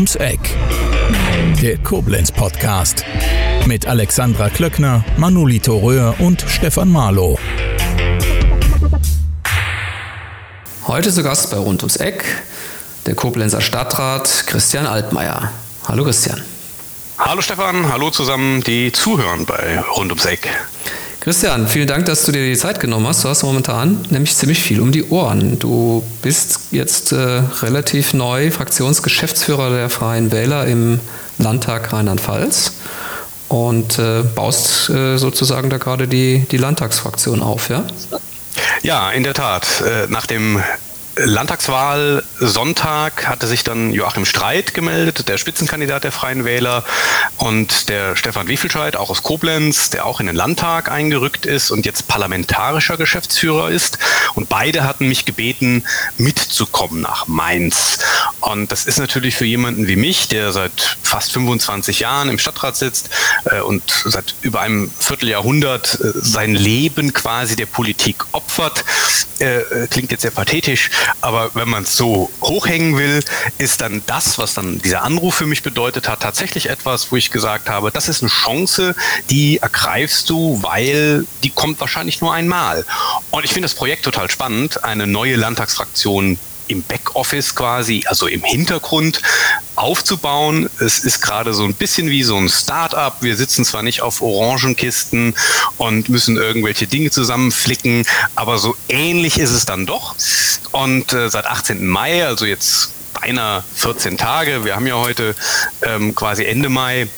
ums Eck. Der Koblenz Podcast mit Alexandra Klöckner, Manolito Röhr und Stefan Marlow. Heute zu Gast bei Rund ums Eck der Koblenzer Stadtrat Christian Altmaier. Hallo Christian. Hallo Stefan, hallo zusammen, die zuhören bei Rund ums Eck. Christian, vielen Dank, dass du dir die Zeit genommen hast. Du hast momentan nämlich ziemlich viel um die Ohren. Du bist jetzt äh, relativ neu Fraktionsgeschäftsführer der Freien Wähler im Landtag Rheinland-Pfalz und äh, baust äh, sozusagen da gerade die, die Landtagsfraktion auf, ja? Ja, in der Tat. Äh, nach dem Landtagswahl Sonntag hatte sich dann Joachim Streit gemeldet, der Spitzenkandidat der Freien Wähler, und der Stefan Wiefelscheid, auch aus Koblenz, der auch in den Landtag eingerückt ist und jetzt parlamentarischer Geschäftsführer ist. Und beide hatten mich gebeten, mitzukommen nach Mainz. Und das ist natürlich für jemanden wie mich, der seit fast 25 Jahren im Stadtrat sitzt äh, und seit über einem Vierteljahrhundert äh, sein Leben quasi der Politik opfert, äh, klingt jetzt sehr pathetisch, aber wenn man es so hochhängen will, ist dann das, was dann dieser Anruf für mich bedeutet hat, tatsächlich etwas, wo ich gesagt habe, das ist eine Chance, die ergreifst du, weil die kommt wahrscheinlich nur einmal. Und ich finde das Projekt total spannend, eine neue Landtagsfraktion im Backoffice quasi, also im Hintergrund aufzubauen. Es ist gerade so ein bisschen wie so ein Start-up. Wir sitzen zwar nicht auf Orangenkisten und müssen irgendwelche Dinge zusammenflicken, aber so ähnlich ist es dann doch. Und äh, seit 18. Mai, also jetzt beinahe 14 Tage, wir haben ja heute ähm, quasi Ende Mai,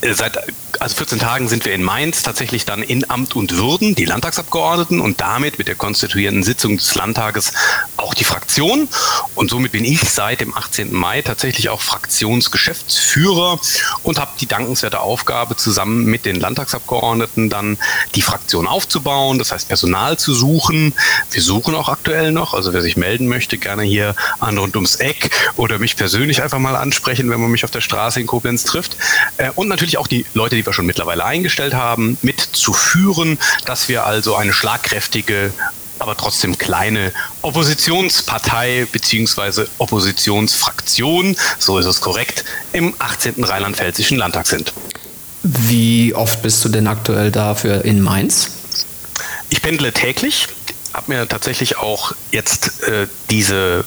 äh, seit also 14 Tagen sind wir in Mainz tatsächlich dann in Amt und Würden, die Landtagsabgeordneten und damit mit der konstituierenden Sitzung des Landtages auch die Fraktion. Und somit bin ich seit dem 18. Mai tatsächlich auch Fraktionsgeschäftsführer und habe die dankenswerte Aufgabe, zusammen mit den Landtagsabgeordneten dann die Fraktion aufzubauen, das heißt Personal zu suchen. Wir suchen auch aktuell noch, also wer sich melden möchte, gerne hier an rund ums Eck oder mich persönlich einfach mal ansprechen, wenn man mich auf der Straße in Koblenz trifft. Äh, und natürlich auch die Leute, die wir schon mittlerweile eingestellt haben, mitzuführen, dass wir also eine schlagkräftige aber trotzdem kleine Oppositionspartei bzw. Oppositionsfraktion, so ist es korrekt, im 18. Rheinland-Pfälzischen Landtag sind. Wie oft bist du denn aktuell dafür in Mainz? Ich pendle täglich, habe mir tatsächlich auch jetzt äh, diese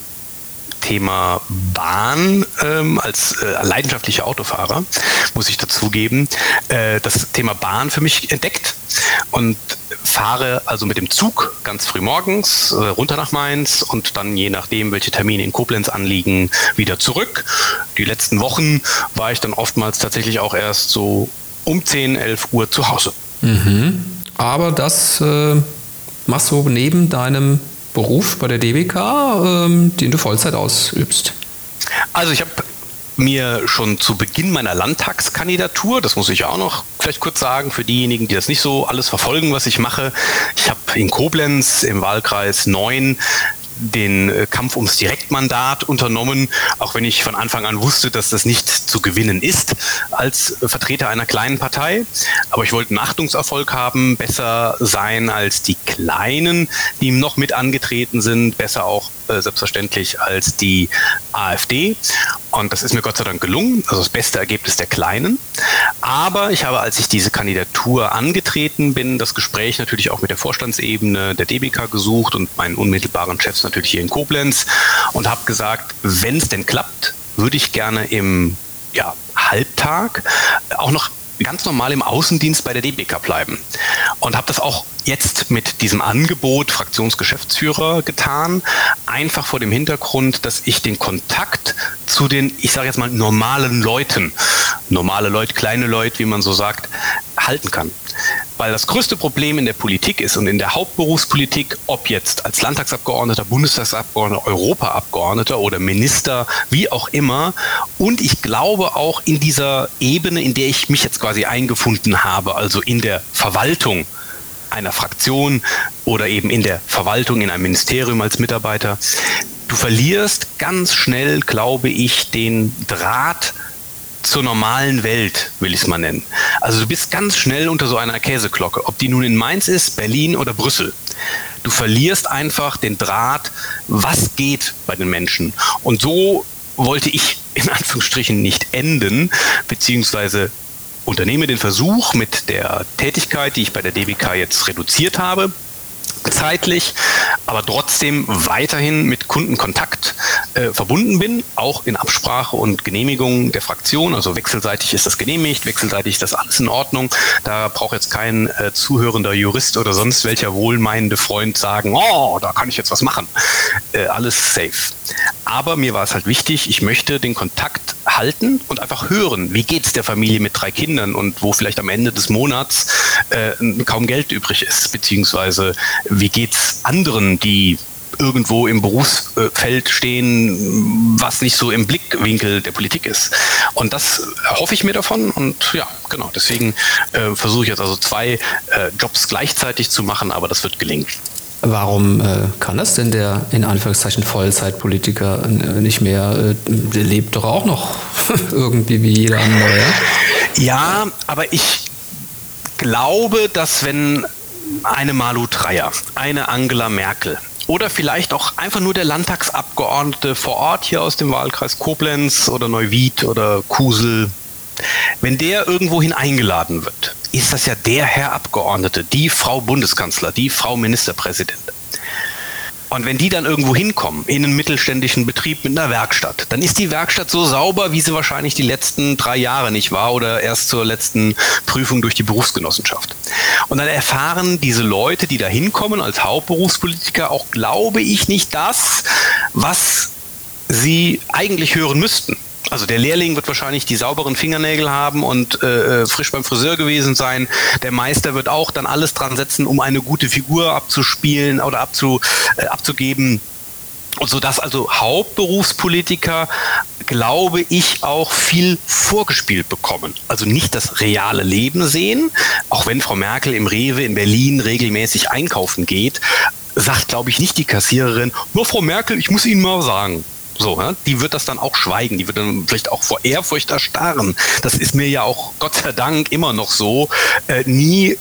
Thema Bahn ähm, als äh, leidenschaftlicher Autofahrer, muss ich dazugeben, äh, das Thema Bahn für mich entdeckt und fahre also mit dem Zug ganz früh morgens äh, runter nach Mainz und dann je nachdem, welche Termine in Koblenz anliegen, wieder zurück. Die letzten Wochen war ich dann oftmals tatsächlich auch erst so um 10, 11 Uhr zu Hause. Mhm. Aber das äh, machst du neben deinem Beruf bei der DBK, ähm, den du Vollzeit ausübst? Also ich habe mir schon zu Beginn meiner Landtagskandidatur, das muss ich auch noch vielleicht kurz sagen für diejenigen, die das nicht so alles verfolgen, was ich mache. Ich habe in Koblenz im Wahlkreis 9 den äh, Kampf ums Direktmandat unternommen, auch wenn ich von Anfang an wusste, dass das nicht zu gewinnen ist als Vertreter einer kleinen Partei. Aber ich wollte einen Achtungserfolg haben, besser sein als die Kleinen, die noch mit angetreten sind, besser auch äh, selbstverständlich als die AfD. Und das ist mir Gott sei Dank gelungen, also das beste Ergebnis der Kleinen. Aber ich habe, als ich diese Kandidatur angetreten bin, das Gespräch natürlich auch mit der Vorstandsebene der DBK gesucht und meinen unmittelbaren Chefs natürlich hier in Koblenz und habe gesagt, wenn es denn klappt, würde ich gerne im ja, Halbtag auch noch ganz normal im Außendienst bei der DBK bleiben. Und habe das auch jetzt mit diesem Angebot Fraktionsgeschäftsführer getan, einfach vor dem Hintergrund, dass ich den Kontakt zu den, ich sage jetzt mal, normalen Leuten, normale Leute, kleine Leute, wie man so sagt, halten kann. Weil das größte Problem in der Politik ist und in der Hauptberufspolitik, ob jetzt als Landtagsabgeordneter, Bundestagsabgeordneter, Europaabgeordneter oder Minister, wie auch immer. Und ich glaube auch in dieser Ebene, in der ich mich jetzt quasi eingefunden habe, also in der Verwaltung einer Fraktion oder eben in der Verwaltung, in einem Ministerium als Mitarbeiter, du verlierst ganz schnell, glaube ich, den Draht zur normalen Welt, will ich es mal nennen. Also du bist ganz schnell unter so einer Käseglocke, ob die nun in Mainz ist, Berlin oder Brüssel. Du verlierst einfach den Draht, was geht bei den Menschen. Und so wollte ich in Anführungsstrichen nicht enden, beziehungsweise unternehme den Versuch mit der Tätigkeit, die ich bei der DBK jetzt reduziert habe, zeitlich, aber trotzdem weiterhin mit Kundenkontakt äh, verbunden bin, auch in Absprache und Genehmigung der Fraktion. Also wechselseitig ist das genehmigt, wechselseitig ist das alles in Ordnung. Da braucht jetzt kein äh, zuhörender Jurist oder sonst welcher wohlmeinende Freund sagen, oh, da kann ich jetzt was machen. Äh, alles safe. Aber mir war es halt wichtig, ich möchte den Kontakt halten und einfach hören, wie geht es der Familie mit drei Kindern und wo vielleicht am Ende des Monats äh, kaum Geld übrig ist, beziehungsweise wie geht es anderen, die irgendwo im Berufsfeld stehen, was nicht so im Blickwinkel der Politik ist. Und das hoffe ich mir davon und ja, genau, deswegen äh, versuche ich jetzt also zwei äh, Jobs gleichzeitig zu machen, aber das wird gelingen. Warum äh, kann das denn der in Anführungszeichen Vollzeitpolitiker äh, nicht mehr? Äh, der lebt doch auch noch irgendwie wie jeder andere. Ja? aber ich glaube, dass wenn eine Malu Dreyer, eine Angela Merkel oder vielleicht auch einfach nur der Landtagsabgeordnete vor Ort hier aus dem Wahlkreis Koblenz oder Neuwied oder Kusel, wenn der irgendwohin eingeladen wird, ist das ja der Herr Abgeordnete, die Frau Bundeskanzler, die Frau Ministerpräsident. Und wenn die dann irgendwo hinkommen, in einen mittelständischen Betrieb mit einer Werkstatt, dann ist die Werkstatt so sauber, wie sie wahrscheinlich die letzten drei Jahre nicht war oder erst zur letzten Prüfung durch die Berufsgenossenschaft. Und dann erfahren diese Leute, die da hinkommen als Hauptberufspolitiker, auch, glaube ich, nicht das, was sie eigentlich hören müssten. Also der Lehrling wird wahrscheinlich die sauberen Fingernägel haben und äh, äh, frisch beim Friseur gewesen sein. Der Meister wird auch dann alles dran setzen, um eine gute Figur abzuspielen oder abzu, äh, abzugeben. Und so dass also Hauptberufspolitiker, glaube ich, auch viel vorgespielt bekommen. Also nicht das reale Leben sehen, auch wenn Frau Merkel im Rewe in Berlin regelmäßig einkaufen geht, sagt, glaube ich, nicht die Kassiererin, nur Frau Merkel, ich muss Ihnen mal sagen. So, ja? die wird das dann auch schweigen, die wird dann vielleicht auch vor Ehrfurcht erstarren. Das ist mir ja auch Gott sei Dank immer noch so. Äh, nie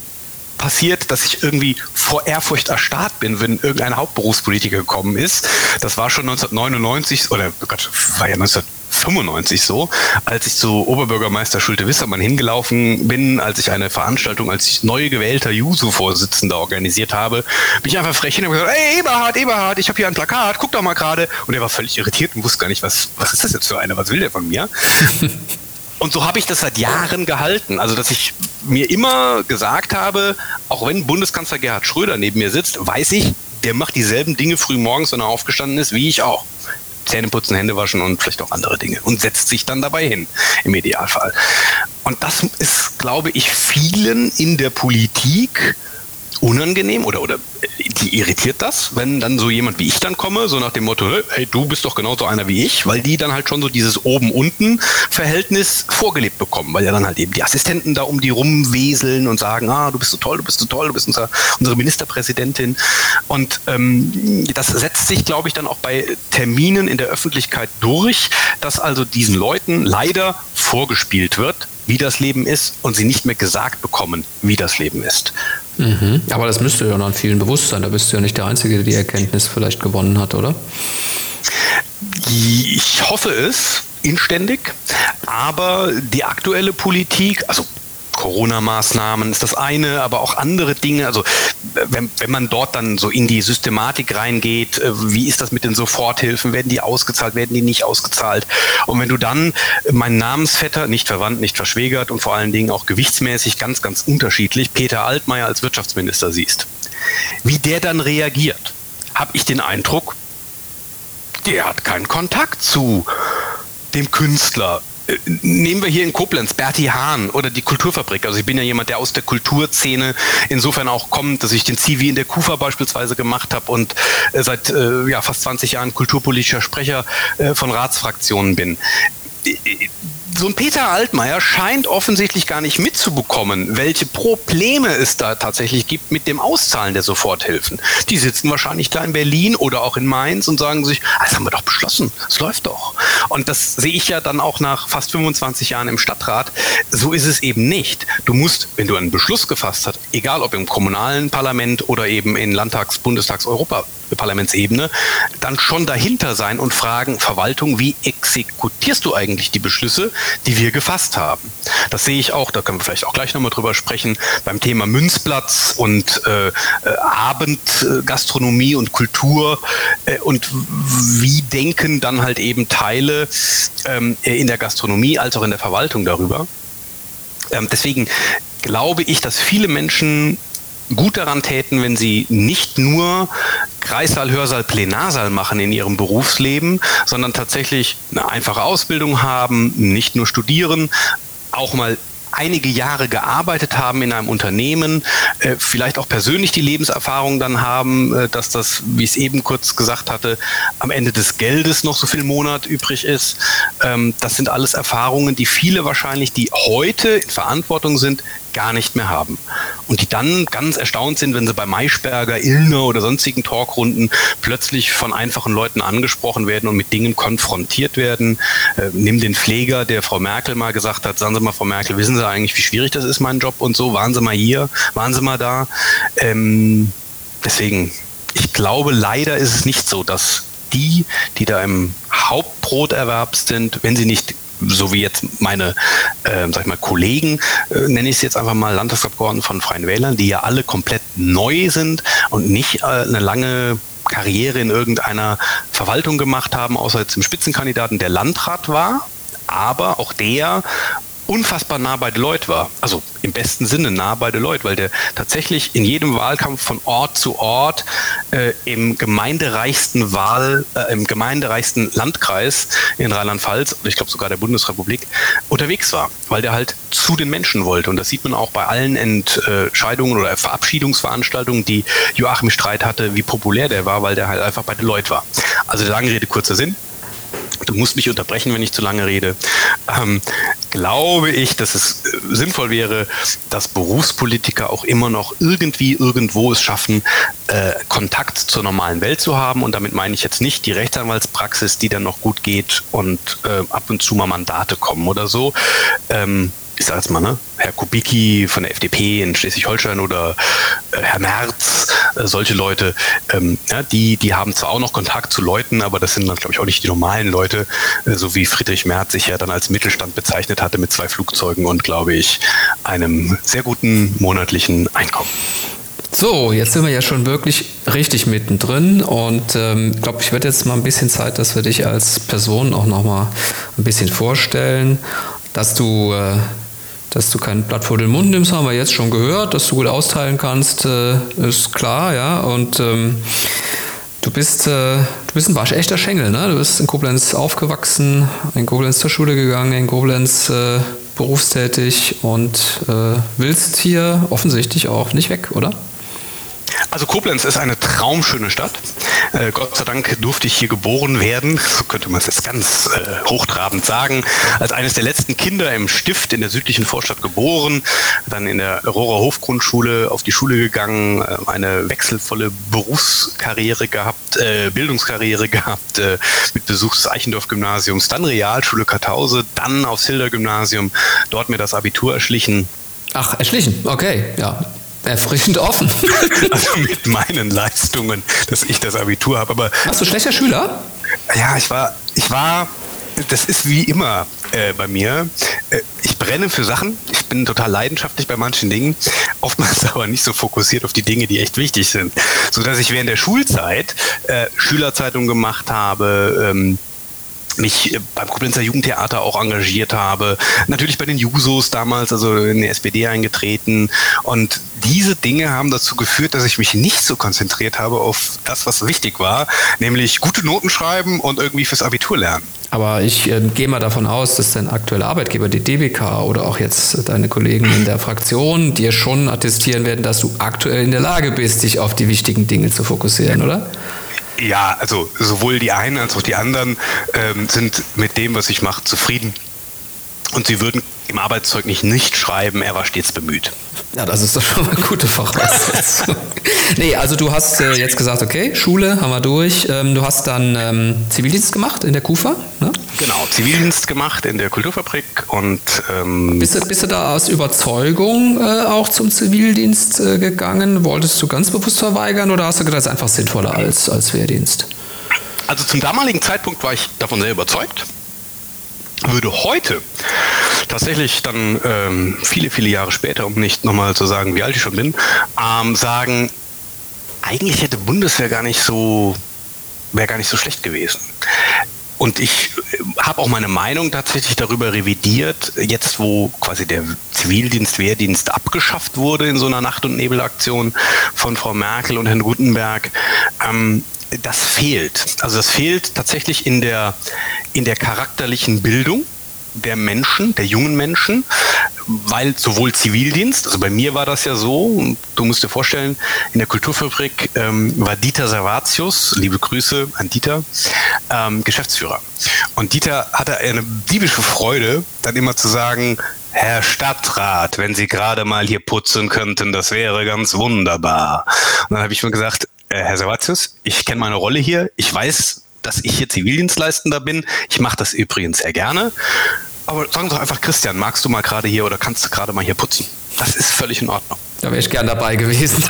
passiert, dass ich irgendwie vor Ehrfurcht erstarrt bin, wenn irgendein Hauptberufspolitiker gekommen ist. Das war schon 1999 oder oh Gott, war ja 19 95 so, als ich zu Oberbürgermeister Schulte-Wissermann hingelaufen bin, als ich eine Veranstaltung als neu gewählter Juso-Vorsitzender organisiert habe, bin ich einfach frech hin und gesagt, ey Eberhard, Eberhard, ich habe hier ein Plakat, guck doch mal gerade. Und er war völlig irritiert und wusste gar nicht, was, was ist das jetzt für eine, was will der von mir? Und so habe ich das seit Jahren gehalten. Also, dass ich mir immer gesagt habe, auch wenn Bundeskanzler Gerhard Schröder neben mir sitzt, weiß ich, der macht dieselben Dinge früh morgens, wenn er aufgestanden ist, wie ich auch. Zähne putzen, Hände waschen und vielleicht auch andere Dinge und setzt sich dann dabei hin, im Idealfall. Und das ist, glaube ich, vielen in der Politik unangenehm oder, oder die irritiert das, wenn dann so jemand wie ich dann komme, so nach dem Motto, hey, du bist doch genauso einer wie ich, weil die dann halt schon so dieses Oben-Unten-Verhältnis vorgelebt bekommen, weil ja dann halt eben die Assistenten da um die rumweseln und sagen, ah, du bist so toll, du bist so toll, du bist unser, unsere Ministerpräsidentin. Und ähm, das setzt sich, glaube ich, dann auch bei Terminen in der Öffentlichkeit durch, dass also diesen Leuten leider vorgespielt wird, wie das Leben ist und sie nicht mehr gesagt bekommen, wie das Leben ist. Mhm. Aber das müsste ja an vielen bewusst sein. Da bist du ja nicht der Einzige, der die Erkenntnis vielleicht gewonnen hat, oder? Ich hoffe es inständig, aber die aktuelle Politik, also Corona-Maßnahmen ist das eine, aber auch andere Dinge. Also wenn, wenn man dort dann so in die Systematik reingeht, äh, wie ist das mit den Soforthilfen? Werden die ausgezahlt, werden die nicht ausgezahlt? Und wenn du dann meinen Namensvetter, nicht verwandt, nicht verschwägert und vor allen Dingen auch gewichtsmäßig ganz, ganz unterschiedlich, Peter Altmaier als Wirtschaftsminister siehst, wie der dann reagiert, habe ich den Eindruck, der hat keinen Kontakt zu dem Künstler, nehmen wir hier in Koblenz Berti Hahn oder die Kulturfabrik. Also ich bin ja jemand, der aus der Kulturszene insofern auch kommt, dass ich den Zivi in der KUFA beispielsweise gemacht habe und äh, seit äh, ja, fast 20 Jahren kulturpolitischer Sprecher äh, von Ratsfraktionen bin so ein Peter Altmaier scheint offensichtlich gar nicht mitzubekommen, welche Probleme es da tatsächlich gibt mit dem Auszahlen der Soforthilfen. Die sitzen wahrscheinlich da in Berlin oder auch in Mainz und sagen sich, ah, das haben wir doch beschlossen, es läuft doch. Und das sehe ich ja dann auch nach fast 25 Jahren im Stadtrat. So ist es eben nicht. Du musst, wenn du einen Beschluss gefasst hast, egal ob im kommunalen Parlament oder eben in Landtags-, Bundestags-, Europa Parlamentsebene, dann schon dahinter sein und fragen, Verwaltung, wie exekutierst du eigentlich die Beschlüsse, die wir gefasst haben? Das sehe ich auch, da können wir vielleicht auch gleich nochmal drüber sprechen, beim Thema Münzplatz und äh, äh Abendgastronomie und Kultur äh, und wie denken dann halt eben Teile ähm, in der Gastronomie als auch in der Verwaltung darüber. Ähm, deswegen glaube ich, dass viele Menschen gut daran täten, wenn sie nicht nur Kreissaal, Hörsaal, Plenarsaal machen in ihrem Berufsleben, sondern tatsächlich eine einfache Ausbildung haben, nicht nur studieren, auch mal einige Jahre gearbeitet haben in einem Unternehmen, äh, vielleicht auch persönlich die Lebenserfahrung dann haben, äh, dass das, wie ich es eben kurz gesagt hatte, am Ende des Geldes noch so viel Monat übrig ist. Ähm, das sind alles Erfahrungen, die viele wahrscheinlich, die heute in Verantwortung sind, gar nicht mehr haben. Und die dann ganz erstaunt sind, wenn sie bei Maischberger, Illner oder sonstigen Talkrunden plötzlich von einfachen Leuten angesprochen werden und mit Dingen konfrontiert werden. Äh, nimm den Pfleger, der Frau Merkel mal gesagt hat, sagen Sie mal, Frau Merkel, wissen Sie eigentlich, wie schwierig das ist, mein Job und so? Waren Sie mal hier? Waren Sie mal da? Ähm, deswegen, ich glaube, leider ist es nicht so, dass die, die da im Hauptbroterwerb sind, wenn sie nicht so wie jetzt meine, äh, sag ich mal, Kollegen, äh, nenne ich es jetzt einfach mal Landtagsabgeordneten von Freien Wählern, die ja alle komplett neu sind und nicht äh, eine lange Karriere in irgendeiner Verwaltung gemacht haben, außer jetzt im Spitzenkandidaten, der Landrat war. Aber auch der unfassbar nah bei Deloitte war. Also im besten Sinne nah bei Deloitte, weil der tatsächlich in jedem Wahlkampf von Ort zu Ort äh, im gemeindereichsten Wahl, äh, im gemeindereichsten Landkreis in Rheinland-Pfalz und ich glaube sogar der Bundesrepublik unterwegs war, weil der halt zu den Menschen wollte. Und das sieht man auch bei allen Entscheidungen oder Verabschiedungsveranstaltungen, die Joachim Streit hatte, wie populär der war, weil der halt einfach bei Deloitte war. Also lange Rede, kurzer Sinn du musst mich unterbrechen, wenn ich zu lange rede, ähm, glaube ich, dass es äh, sinnvoll wäre, dass Berufspolitiker auch immer noch irgendwie irgendwo es schaffen, äh, Kontakt zur normalen Welt zu haben. Und damit meine ich jetzt nicht die Rechtsanwaltspraxis, die dann noch gut geht und äh, ab und zu mal Mandate kommen oder so. Ähm, ich sage jetzt mal, ne, Herr Kubicki von der FDP in Schleswig-Holstein oder äh, Herr Merz, äh, solche Leute, ähm, ja, die, die haben zwar auch noch Kontakt zu Leuten, aber das sind dann, glaube ich, auch nicht die normalen Leute, äh, so wie Friedrich Merz sich ja dann als Mittelstand bezeichnet hatte mit zwei Flugzeugen und, glaube ich, einem sehr guten monatlichen Einkommen. So, jetzt sind wir ja schon wirklich richtig mittendrin und ähm, glaube, ich werde jetzt mal ein bisschen Zeit, dass wir dich als Person auch nochmal ein bisschen vorstellen, dass du äh, dass du kein Blatt vor den Mund nimmst, haben wir jetzt schon gehört, dass du gut austeilen kannst, äh, ist klar, ja. Und ähm, du bist, äh, du bist ein waschechter Schengel, ne? Du bist in Koblenz aufgewachsen, in Koblenz zur Schule gegangen, in Koblenz äh, berufstätig und äh, willst hier offensichtlich auch nicht weg, oder? Also Koblenz ist eine traumschöne Stadt. Äh, Gott sei Dank durfte ich hier geboren werden, so könnte man es jetzt ganz äh, hochtrabend sagen, als eines der letzten Kinder im Stift in der südlichen Vorstadt geboren, dann in der Rohrer Hofgrundschule auf die Schule gegangen, äh, eine wechselvolle Berufskarriere gehabt, äh, Bildungskarriere gehabt, äh, mit Besuch des Eichendorf-Gymnasiums, dann Realschule Kartause, dann aufs Hilder-Gymnasium, dort mir das Abitur erschlichen. Ach, erschlichen, okay, ja erfrischend offen. also mit meinen Leistungen, dass ich das Abitur habe. Aber warst du schlechter Schüler? Ja, ich war, ich war. Das ist wie immer äh, bei mir. Äh, ich brenne für Sachen. Ich bin total leidenschaftlich bei manchen Dingen, oftmals aber nicht so fokussiert auf die Dinge, die echt wichtig sind. So dass ich während der Schulzeit äh, Schülerzeitung gemacht habe. Ähm, mich beim Koblenzer Jugendtheater auch engagiert habe, natürlich bei den Jusos damals, also in die SPD eingetreten und diese Dinge haben dazu geführt, dass ich mich nicht so konzentriert habe auf das, was wichtig war, nämlich gute Noten schreiben und irgendwie fürs Abitur lernen. Aber ich äh, gehe mal davon aus, dass dein aktueller Arbeitgeber, die DBK oder auch jetzt deine Kollegen in der Fraktion dir schon attestieren werden, dass du aktuell in der Lage bist, dich auf die wichtigen Dinge zu fokussieren, oder? Ja, also sowohl die einen als auch die anderen ähm, sind mit dem, was ich mache, zufrieden. Und sie würden im Arbeitszeugnis nicht schreiben, er war stets bemüht. Ja, das ist doch schon mal eine gute Voraussetzung. nee, also du hast äh, jetzt gesagt, okay, Schule haben wir durch. Ähm, du hast dann ähm, Zivildienst gemacht in der KUFA, ne? Genau, Zivildienst gemacht in der Kulturfabrik und ähm bist, du, bist du da aus Überzeugung äh, auch zum Zivildienst äh, gegangen? Wolltest du ganz bewusst verweigern oder hast du gedacht, das ist einfach sinnvoller als, als Wehrdienst? Also zum damaligen Zeitpunkt war ich davon sehr überzeugt würde heute tatsächlich dann ähm, viele, viele Jahre später, um nicht nochmal zu sagen, wie alt ich schon bin, ähm, sagen, eigentlich hätte Bundeswehr gar nicht so, wäre gar nicht so schlecht gewesen. Und ich äh, habe auch meine Meinung tatsächlich darüber revidiert, jetzt wo quasi der Zivildienst, Wehrdienst abgeschafft wurde in so einer Nacht- und Nebelaktion von Frau Merkel und Herrn Gutenberg. Ähm, das fehlt. Also das fehlt tatsächlich in der, in der charakterlichen Bildung der Menschen, der jungen Menschen, weil sowohl Zivildienst, also bei mir war das ja so, du musst dir vorstellen, in der Kulturfabrik ähm, war Dieter Servatius, liebe Grüße an Dieter, ähm, Geschäftsführer. Und Dieter hatte eine diebische Freude, dann immer zu sagen, Herr Stadtrat, wenn Sie gerade mal hier putzen könnten, das wäre ganz wunderbar. Und dann habe ich mir gesagt, Herr Servatius, ich kenne meine Rolle hier. Ich weiß, dass ich hier Zivildienstleistender bin. Ich mache das übrigens sehr gerne. Aber sagen Sie doch einfach, Christian, magst du mal gerade hier oder kannst du gerade mal hier putzen? Das ist völlig in Ordnung. Da wäre ich gern dabei gewesen.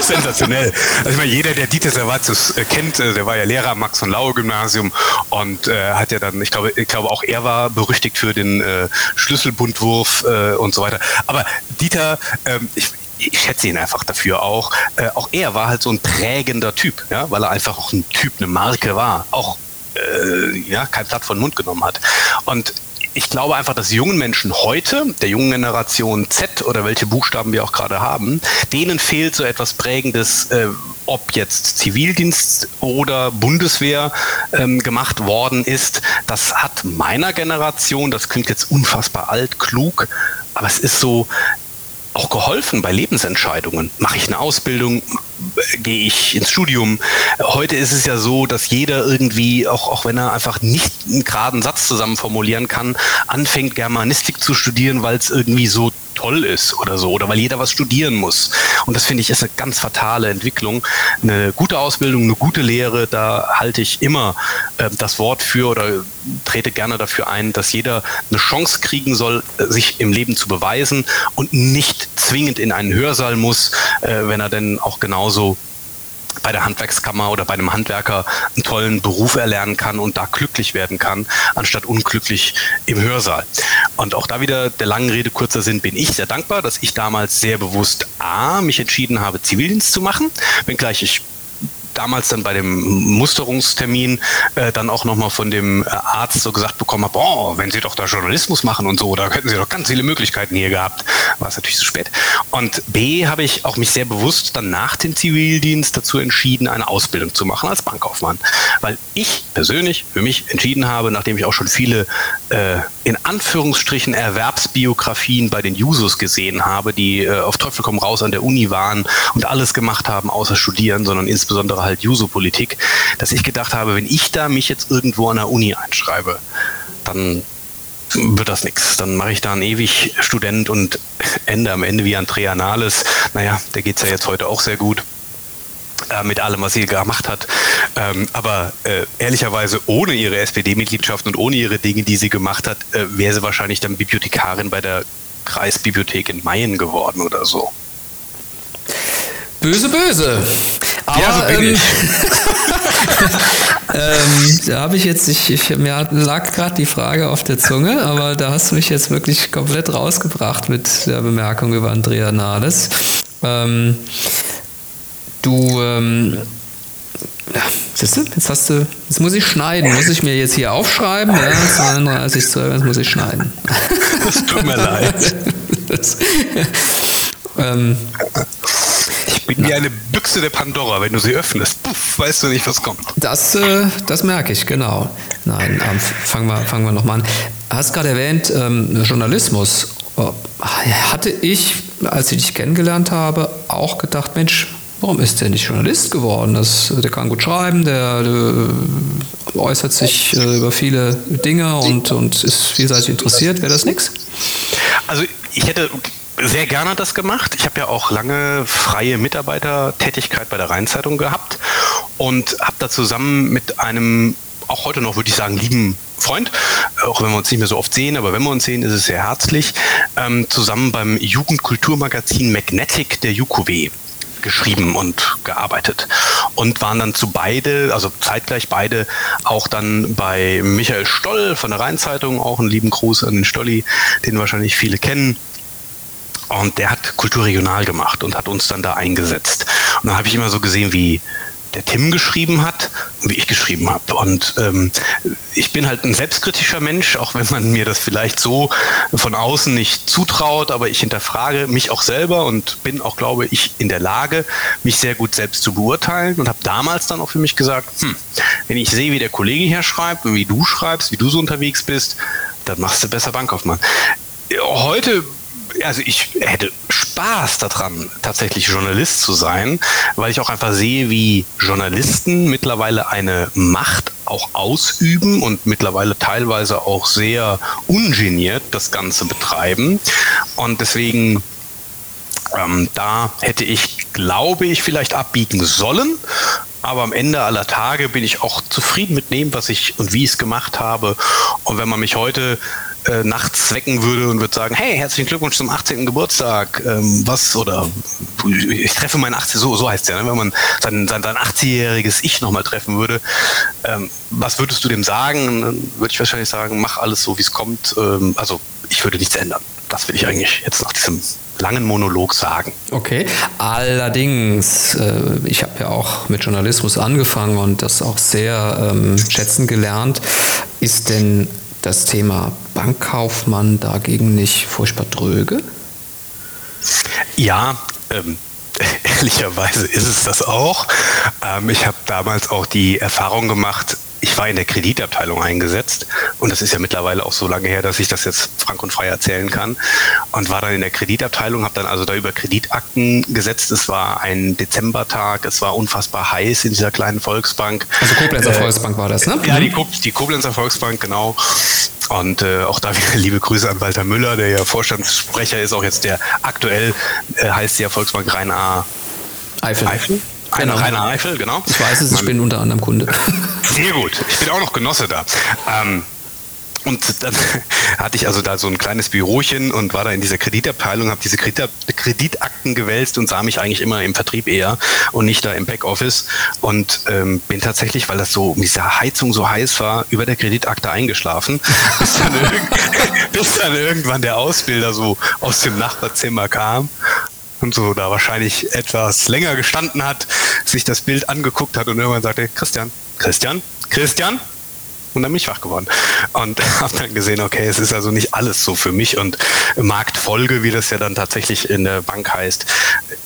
sensationell. Also ich meine, jeder, der Dieter Servatius äh, kennt, äh, der war ja Lehrer am Max von Laue Gymnasium und äh, hat ja dann, ich glaube, ich glaube auch er war berüchtigt für den äh, Schlüsselbundwurf äh, und so weiter. Aber Dieter, ähm, ich, ich schätze ihn einfach dafür auch. Äh, auch er war halt so ein prägender Typ, ja, weil er einfach auch ein Typ, eine Marke war, auch äh, ja, kein Blatt von Mund genommen hat. Und ich glaube einfach, dass jungen Menschen heute, der jungen Generation Z oder welche Buchstaben wir auch gerade haben, denen fehlt so etwas Prägendes, äh, ob jetzt Zivildienst oder Bundeswehr ähm, gemacht worden ist. Das hat meiner Generation, das klingt jetzt unfassbar alt, klug, aber es ist so, auch geholfen bei Lebensentscheidungen. Mache ich eine Ausbildung? Gehe ich ins Studium? Heute ist es ja so, dass jeder irgendwie, auch, auch wenn er einfach nicht einen geraden Satz zusammen formulieren kann, anfängt Germanistik zu studieren, weil es irgendwie so toll ist oder so oder weil jeder was studieren muss. Und das finde ich ist eine ganz fatale Entwicklung. Eine gute Ausbildung, eine gute Lehre, da halte ich immer äh, das Wort für oder trete gerne dafür ein, dass jeder eine Chance kriegen soll, sich im Leben zu beweisen und nicht zwingend in einen Hörsaal muss, äh, wenn er denn auch genauso bei der Handwerkskammer oder bei einem Handwerker einen tollen Beruf erlernen kann und da glücklich werden kann, anstatt unglücklich im Hörsaal. Und auch da wieder der langen Rede kurzer Sinn bin ich sehr dankbar, dass ich damals sehr bewusst A, mich entschieden habe, Zivildienst zu machen, wenngleich ich damals dann bei dem Musterungstermin äh, dann auch nochmal von dem äh, Arzt so gesagt bekommen habe, oh, wenn Sie doch da Journalismus machen und so, da hätten Sie doch ganz viele Möglichkeiten hier gehabt. War es natürlich zu spät. Und B habe ich auch mich sehr bewusst dann nach dem Zivildienst dazu entschieden, eine Ausbildung zu machen als Bankkaufmann. Weil ich persönlich für mich entschieden habe, nachdem ich auch schon viele äh, in Anführungsstrichen Erwerbsbiografien bei den Jusos gesehen habe, die äh, auf Teufel komm raus an der Uni waren und alles gemacht haben, außer studieren, sondern insbesondere halt Juso-Politik, dass ich gedacht habe, wenn ich da mich jetzt irgendwo an der Uni einschreibe, dann wird das nichts. Dann mache ich da einen ewig Student und Ende am Ende wie Andrea Nahles. Naja, der geht es ja jetzt heute auch sehr gut äh, mit allem, was sie gemacht hat. Ähm, aber äh, ehrlicherweise ohne ihre SPD-Mitgliedschaft und ohne ihre Dinge, die sie gemacht hat, äh, wäre sie wahrscheinlich dann Bibliothekarin bei der Kreisbibliothek in Mayen geworden oder so. Böse, böse. Aber, ja, so bin ähm, ich. ähm, da habe ich jetzt, ich, ich, mir lag gerade die Frage auf der Zunge, aber da hast du mich jetzt wirklich komplett rausgebracht mit der Bemerkung über Andrea Nahles. Ähm, du, ähm, ja, siehst du, jetzt hast du, jetzt muss ich schneiden, muss ich mir jetzt hier aufschreiben, ja, 32, 12, jetzt muss ich schneiden. Das tut mir leid. Das, ähm, ich bin wie eine Büchse der Pandora. Wenn du sie öffnest, puff, weißt du nicht, was kommt. Das, äh, das merke ich, genau. Nein, ähm, fangen wir, fangen wir nochmal an. Du hast gerade erwähnt, ähm, Journalismus. Oh, hatte ich, als ich dich kennengelernt habe, auch gedacht, Mensch, warum ist der nicht Journalist geworden? Das, der kann gut schreiben, der, der äußert sich äh, über viele Dinge und, und ist vielseitig interessiert. Wäre das nichts? Also ich hätte sehr gerne das gemacht. Ich habe ja auch lange freie Mitarbeitertätigkeit bei der Rheinzeitung gehabt und habe da zusammen mit einem, auch heute noch würde ich sagen, lieben Freund, auch wenn wir uns nicht mehr so oft sehen, aber wenn wir uns sehen, ist es sehr herzlich, ähm, zusammen beim Jugendkulturmagazin Magnetic der UQW geschrieben und gearbeitet und waren dann zu beide, also zeitgleich beide auch dann bei Michael Stoll von der Rheinzeitung, auch einen lieben Gruß an den Stolli, den wahrscheinlich viele kennen. Und der hat Kulturregional gemacht und hat uns dann da eingesetzt. Und dann habe ich immer so gesehen, wie der Tim geschrieben hat und wie ich geschrieben habe. Und ähm, ich bin halt ein selbstkritischer Mensch, auch wenn man mir das vielleicht so von außen nicht zutraut, aber ich hinterfrage mich auch selber und bin auch, glaube ich, in der Lage, mich sehr gut selbst zu beurteilen und habe damals dann auch für mich gesagt, hm, wenn ich sehe, wie der Kollege hier schreibt und wie du schreibst, wie du so unterwegs bist, dann machst du besser Bankaufmann. Heute also ich hätte Spaß daran, tatsächlich Journalist zu sein, weil ich auch einfach sehe, wie Journalisten mittlerweile eine Macht auch ausüben und mittlerweile teilweise auch sehr ungeniert das Ganze betreiben. Und deswegen ähm, da hätte ich, glaube ich, vielleicht abbiegen sollen. Aber am Ende aller Tage bin ich auch zufrieden mit dem, was ich und wie ich es gemacht habe. Und wenn man mich heute äh, nachts wecken würde und würde sagen, hey, herzlichen Glückwunsch zum 18. Geburtstag, ähm, was, oder ich treffe mein 80, so, so heißt es ja, ne? wenn man sein, sein, sein 80-jähriges Ich nochmal treffen würde, ähm, was würdest du dem sagen? Dann würde ich wahrscheinlich sagen, mach alles so, wie es kommt. Ähm, also ich würde nichts ändern. Das will ich eigentlich jetzt nach diesem langen Monolog sagen. Okay, allerdings, äh, ich habe ja auch mit Journalismus angefangen und das auch sehr ähm, schätzen gelernt. Ist denn das Thema Bankkaufmann dagegen nicht furchtbar dröge? Ja, ähm, ehrlicherweise ist es das auch. Ähm, ich habe damals auch die Erfahrung gemacht, ich war in der Kreditabteilung eingesetzt und das ist ja mittlerweile auch so lange her, dass ich das jetzt frank und frei erzählen kann und war dann in der Kreditabteilung, habe dann also da über Kreditakten gesetzt. Es war ein Dezembertag, es war unfassbar heiß in dieser kleinen Volksbank. Also Koblenzer äh, Volksbank war das, ne? Ja, die, die Koblenzer Volksbank, genau. Und äh, auch da wieder liebe Grüße an Walter Müller, der ja Vorstandssprecher ist, auch jetzt der aktuell äh, heißt ja Volksbank Rhein-A Eifel. Eifel? Genau. Rainer Eifel, genau. Ich weiß es, ich bin unter anderem Kunde. Sehr gut. Ich bin auch noch Genosse da. Ähm, und dann hatte ich also da so ein kleines Bürochen und war da in dieser Kreditabteilung, habe diese Kreditakten gewälzt und sah mich eigentlich immer im Vertrieb eher und nicht da im Backoffice und ähm, bin tatsächlich, weil das so mit dieser Heizung so heiß war, über der Kreditakte eingeschlafen, bis dann, bis dann irgendwann der Ausbilder so aus dem Nachbarzimmer kam und so da wahrscheinlich etwas länger gestanden hat, sich das Bild angeguckt hat und irgendwann sagte, Christian, Christian, Christian. Und dann bin ich wach geworden und habe dann gesehen, okay, es ist also nicht alles so für mich und Marktfolge, wie das ja dann tatsächlich in der Bank heißt,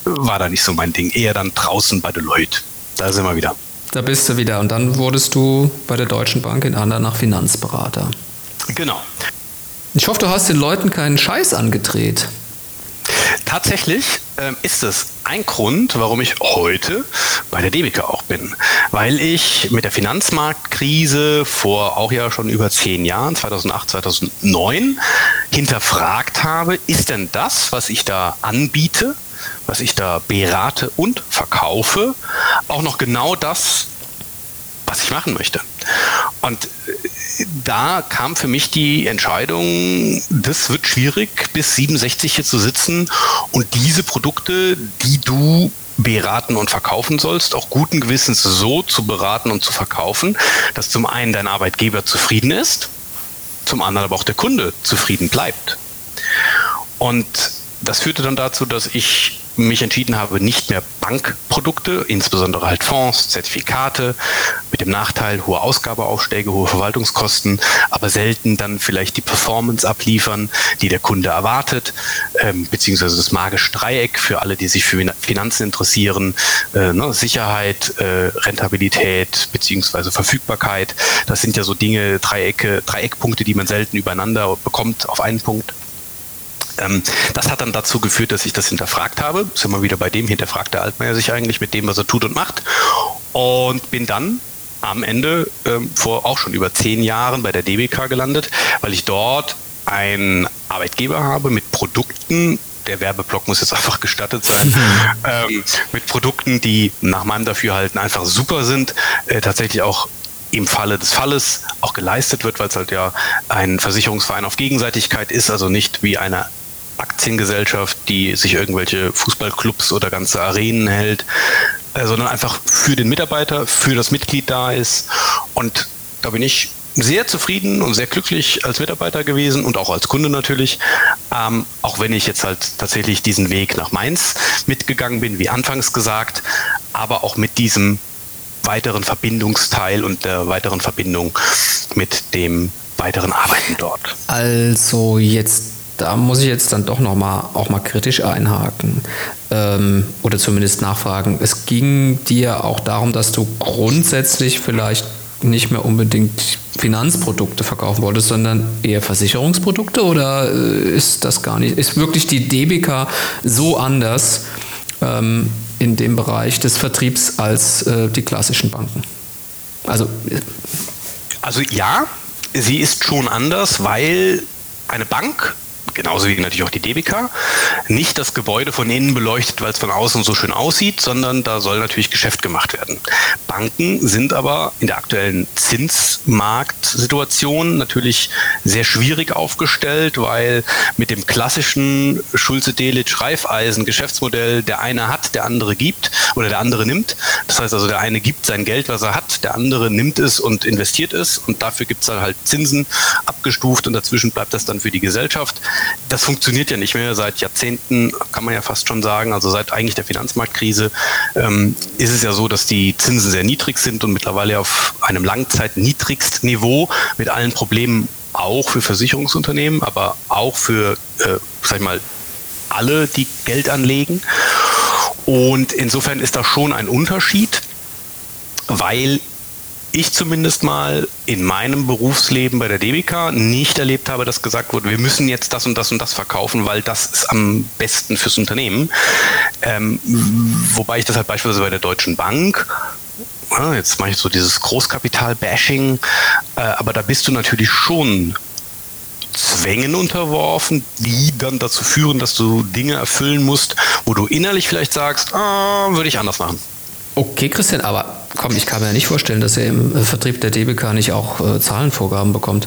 war da nicht so mein Ding. Eher dann draußen bei Deloitte. Da sind wir wieder. Da bist du wieder und dann wurdest du bei der Deutschen Bank in Andernach Finanzberater. Genau. Ich hoffe, du hast den Leuten keinen Scheiß angedreht. Tatsächlich ähm, ist es ein Grund, warum ich heute bei der Debeke auch bin. Weil ich mit der Finanzmarktkrise vor auch ja schon über zehn Jahren, 2008, 2009, hinterfragt habe, ist denn das, was ich da anbiete, was ich da berate und verkaufe, auch noch genau das, was ich machen möchte. Und äh, da kam für mich die Entscheidung, das wird schwierig, bis 67 hier zu sitzen und diese Produkte, die du beraten und verkaufen sollst, auch guten Gewissens so zu beraten und zu verkaufen, dass zum einen dein Arbeitgeber zufrieden ist, zum anderen aber auch der Kunde zufrieden bleibt. Und das führte dann dazu, dass ich mich entschieden habe, nicht mehr Bankprodukte, insbesondere halt Fonds, Zertifikate, mit dem Nachteil hohe Ausgabeaufschläge, hohe Verwaltungskosten, aber selten dann vielleicht die Performance abliefern, die der Kunde erwartet, ähm, beziehungsweise das magische Dreieck für alle, die sich für Finanzen interessieren, äh, ne, Sicherheit, äh, Rentabilität, beziehungsweise Verfügbarkeit. Das sind ja so Dinge, Dreiecke, Dreieckpunkte, die man selten übereinander bekommt auf einen Punkt. Ähm, das hat dann dazu geführt, dass ich das hinterfragt habe. Sind wir wieder bei dem, hinterfragt der Altmaier sich eigentlich mit dem, was er tut und macht. Und bin dann am Ende ähm, vor auch schon über zehn Jahren bei der DBK gelandet, weil ich dort einen Arbeitgeber habe mit Produkten, der Werbeblock muss jetzt einfach gestattet sein, ähm, mit Produkten, die nach meinem Dafürhalten einfach super sind, äh, tatsächlich auch im Falle des Falles auch geleistet wird, weil es halt ja ein Versicherungsverein auf Gegenseitigkeit ist, also nicht wie eine Aktiengesellschaft, die sich irgendwelche Fußballclubs oder ganze Arenen hält, äh, sondern einfach für den Mitarbeiter, für das Mitglied da ist. Und da bin ich sehr zufrieden und sehr glücklich als Mitarbeiter gewesen und auch als Kunde natürlich. Ähm, auch wenn ich jetzt halt tatsächlich diesen Weg nach Mainz mitgegangen bin, wie anfangs gesagt, aber auch mit diesem weiteren Verbindungsteil und der weiteren Verbindung mit dem weiteren Arbeiten dort. Also jetzt da muss ich jetzt dann doch noch mal auch mal kritisch einhaken ähm, oder zumindest nachfragen. Es ging dir auch darum, dass du grundsätzlich vielleicht nicht mehr unbedingt Finanzprodukte verkaufen wolltest, sondern eher Versicherungsprodukte oder äh, ist das gar nicht? Ist wirklich die DBK so anders ähm, in dem Bereich des Vertriebs als äh, die klassischen Banken? Also, äh, also ja, sie ist schon anders, weil eine Bank genauso wie natürlich auch die DBK, nicht das Gebäude von innen beleuchtet, weil es von außen so schön aussieht, sondern da soll natürlich Geschäft gemacht werden. Banken sind aber in der aktuellen Zinsmarktsituation natürlich sehr schwierig aufgestellt, weil mit dem klassischen Schulze-Delitzsch-Reifeisen-Geschäftsmodell der eine hat, der andere gibt oder der andere nimmt. Das heißt also, der eine gibt sein Geld, was er hat, der andere nimmt es und investiert es und dafür gibt es dann halt Zinsen abgestuft und dazwischen bleibt das dann für die Gesellschaft das funktioniert ja nicht mehr. Seit Jahrzehnten kann man ja fast schon sagen, also seit eigentlich der Finanzmarktkrise ähm, ist es ja so, dass die Zinsen sehr niedrig sind und mittlerweile auf einem Langzeit-Niedrigstniveau mit allen Problemen auch für Versicherungsunternehmen, aber auch für, äh, sag ich mal, alle, die Geld anlegen. Und insofern ist da schon ein Unterschied, weil ich zumindest mal in meinem Berufsleben bei der DBK nicht erlebt habe, dass gesagt wurde, wir müssen jetzt das und das und das verkaufen, weil das ist am besten fürs Unternehmen. Ähm, wobei ich das halt beispielsweise bei der Deutschen Bank jetzt mache ich so dieses Großkapital-Bashing, äh, aber da bist du natürlich schon Zwängen unterworfen, die dann dazu führen, dass du Dinge erfüllen musst, wo du innerlich vielleicht sagst, ah, würde ich anders machen. Okay, Christian, aber komm, ich kann mir ja nicht vorstellen, dass er im äh, Vertrieb der DBK nicht auch äh, Zahlenvorgaben bekommt.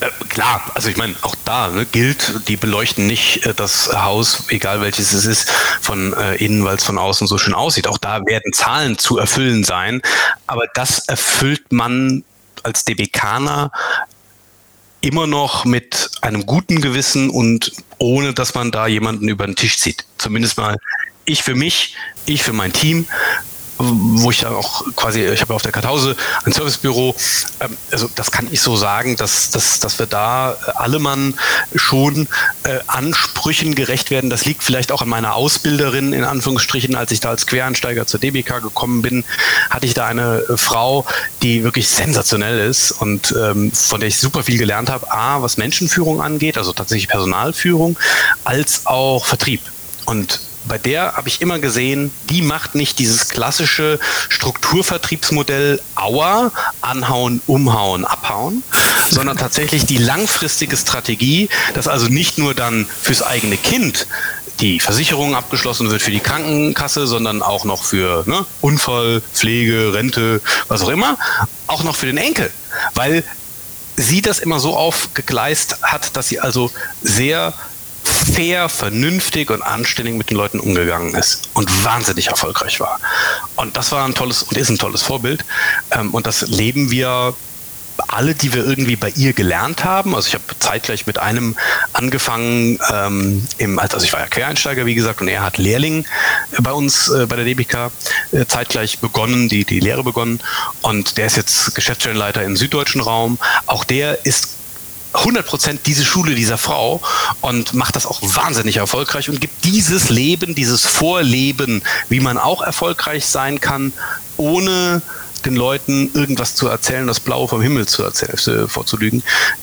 Äh, klar, also ich meine, auch da ne, gilt, die beleuchten nicht äh, das Haus, egal welches es ist, von äh, innen, weil es von außen so schön aussieht. Auch da werden Zahlen zu erfüllen sein, aber das erfüllt man als DBKner immer noch mit einem guten Gewissen und ohne, dass man da jemanden über den Tisch zieht. Zumindest mal ich für mich, ich für mein Team, wo ich ja auch quasi, ich habe auf der Kartause ein Servicebüro, ähm, also das kann ich so sagen, dass, dass, dass wir da alle Mann schon äh, Ansprüchen gerecht werden. Das liegt vielleicht auch an meiner Ausbilderin, in Anführungsstrichen, als ich da als Quereinsteiger zur DBK gekommen bin, hatte ich da eine äh, Frau, die wirklich sensationell ist und ähm, von der ich super viel gelernt habe. A, was Menschenführung angeht, also tatsächlich Personalführung, als auch Vertrieb. Und bei der habe ich immer gesehen, die macht nicht dieses klassische Strukturvertriebsmodell Auer, anhauen, umhauen, abhauen, sondern tatsächlich die langfristige Strategie, dass also nicht nur dann fürs eigene Kind die Versicherung abgeschlossen wird für die Krankenkasse, sondern auch noch für ne, Unfall, Pflege, Rente, was auch immer, auch noch für den Enkel. Weil sie das immer so aufgegleist hat, dass sie also sehr fair, vernünftig und anständig mit den Leuten umgegangen ist und wahnsinnig erfolgreich war. Und das war ein tolles und ist ein tolles Vorbild. Ähm, und das leben wir alle, die wir irgendwie bei ihr gelernt haben. Also ich habe zeitgleich mit einem angefangen, ähm, im, also ich war ja Quereinsteiger, wie gesagt, und er hat Lehrling bei uns äh, bei der DBK äh, zeitgleich begonnen, die, die Lehre begonnen. Und der ist jetzt Geschäftsstellenleiter im süddeutschen Raum. Auch der ist 100% diese Schule dieser Frau und macht das auch wahnsinnig erfolgreich und gibt dieses Leben, dieses Vorleben, wie man auch erfolgreich sein kann, ohne den Leuten irgendwas zu erzählen, das Blaue vom Himmel zu erzählen, äh, vorzulügen,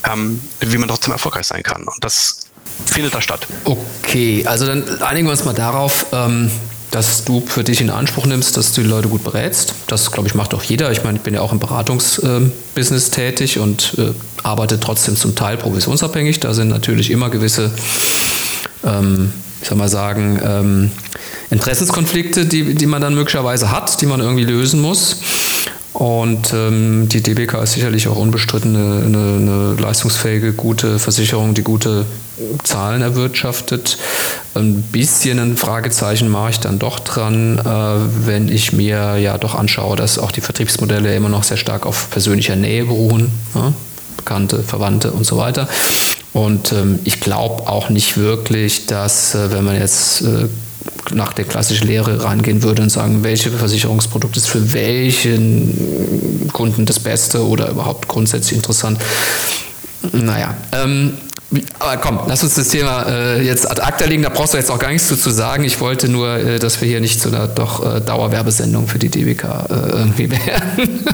ähm, wie man trotzdem erfolgreich sein kann. Und das findet da statt. Okay, also dann einigen wir uns mal darauf. Ähm dass du für dich in Anspruch nimmst, dass du die Leute gut berätst. Das, glaube ich, macht auch jeder. Ich meine, ich bin ja auch im Beratungsbusiness äh, tätig und äh, arbeite trotzdem zum Teil provisionsabhängig. Da sind natürlich immer gewisse ähm, ich sag mal sagen, ähm, Interessenskonflikte, die, die man dann möglicherweise hat, die man irgendwie lösen muss. Und ähm, die DBK ist sicherlich auch unbestritten eine, eine, eine, leistungsfähige, gute Versicherung, die gute Zahlen erwirtschaftet. Ein bisschen ein Fragezeichen mache ich dann doch dran, äh, wenn ich mir ja doch anschaue, dass auch die Vertriebsmodelle immer noch sehr stark auf persönlicher Nähe beruhen. Ja? Bekannte, Verwandte und so weiter. Und ähm, ich glaube auch nicht wirklich, dass, äh, wenn man jetzt äh, nach der klassischen Lehre rangehen würde und sagen, welche Versicherungsprodukt ist für welchen Kunden das Beste oder überhaupt grundsätzlich interessant. Naja, ähm, aber komm, lass uns das Thema äh, jetzt ad acta legen. Da brauchst du jetzt auch gar nichts zu, sagen. Ich wollte nur, äh, dass wir hier nicht zu einer doch äh, Dauerwerbesendung für die DBK äh, irgendwie werden.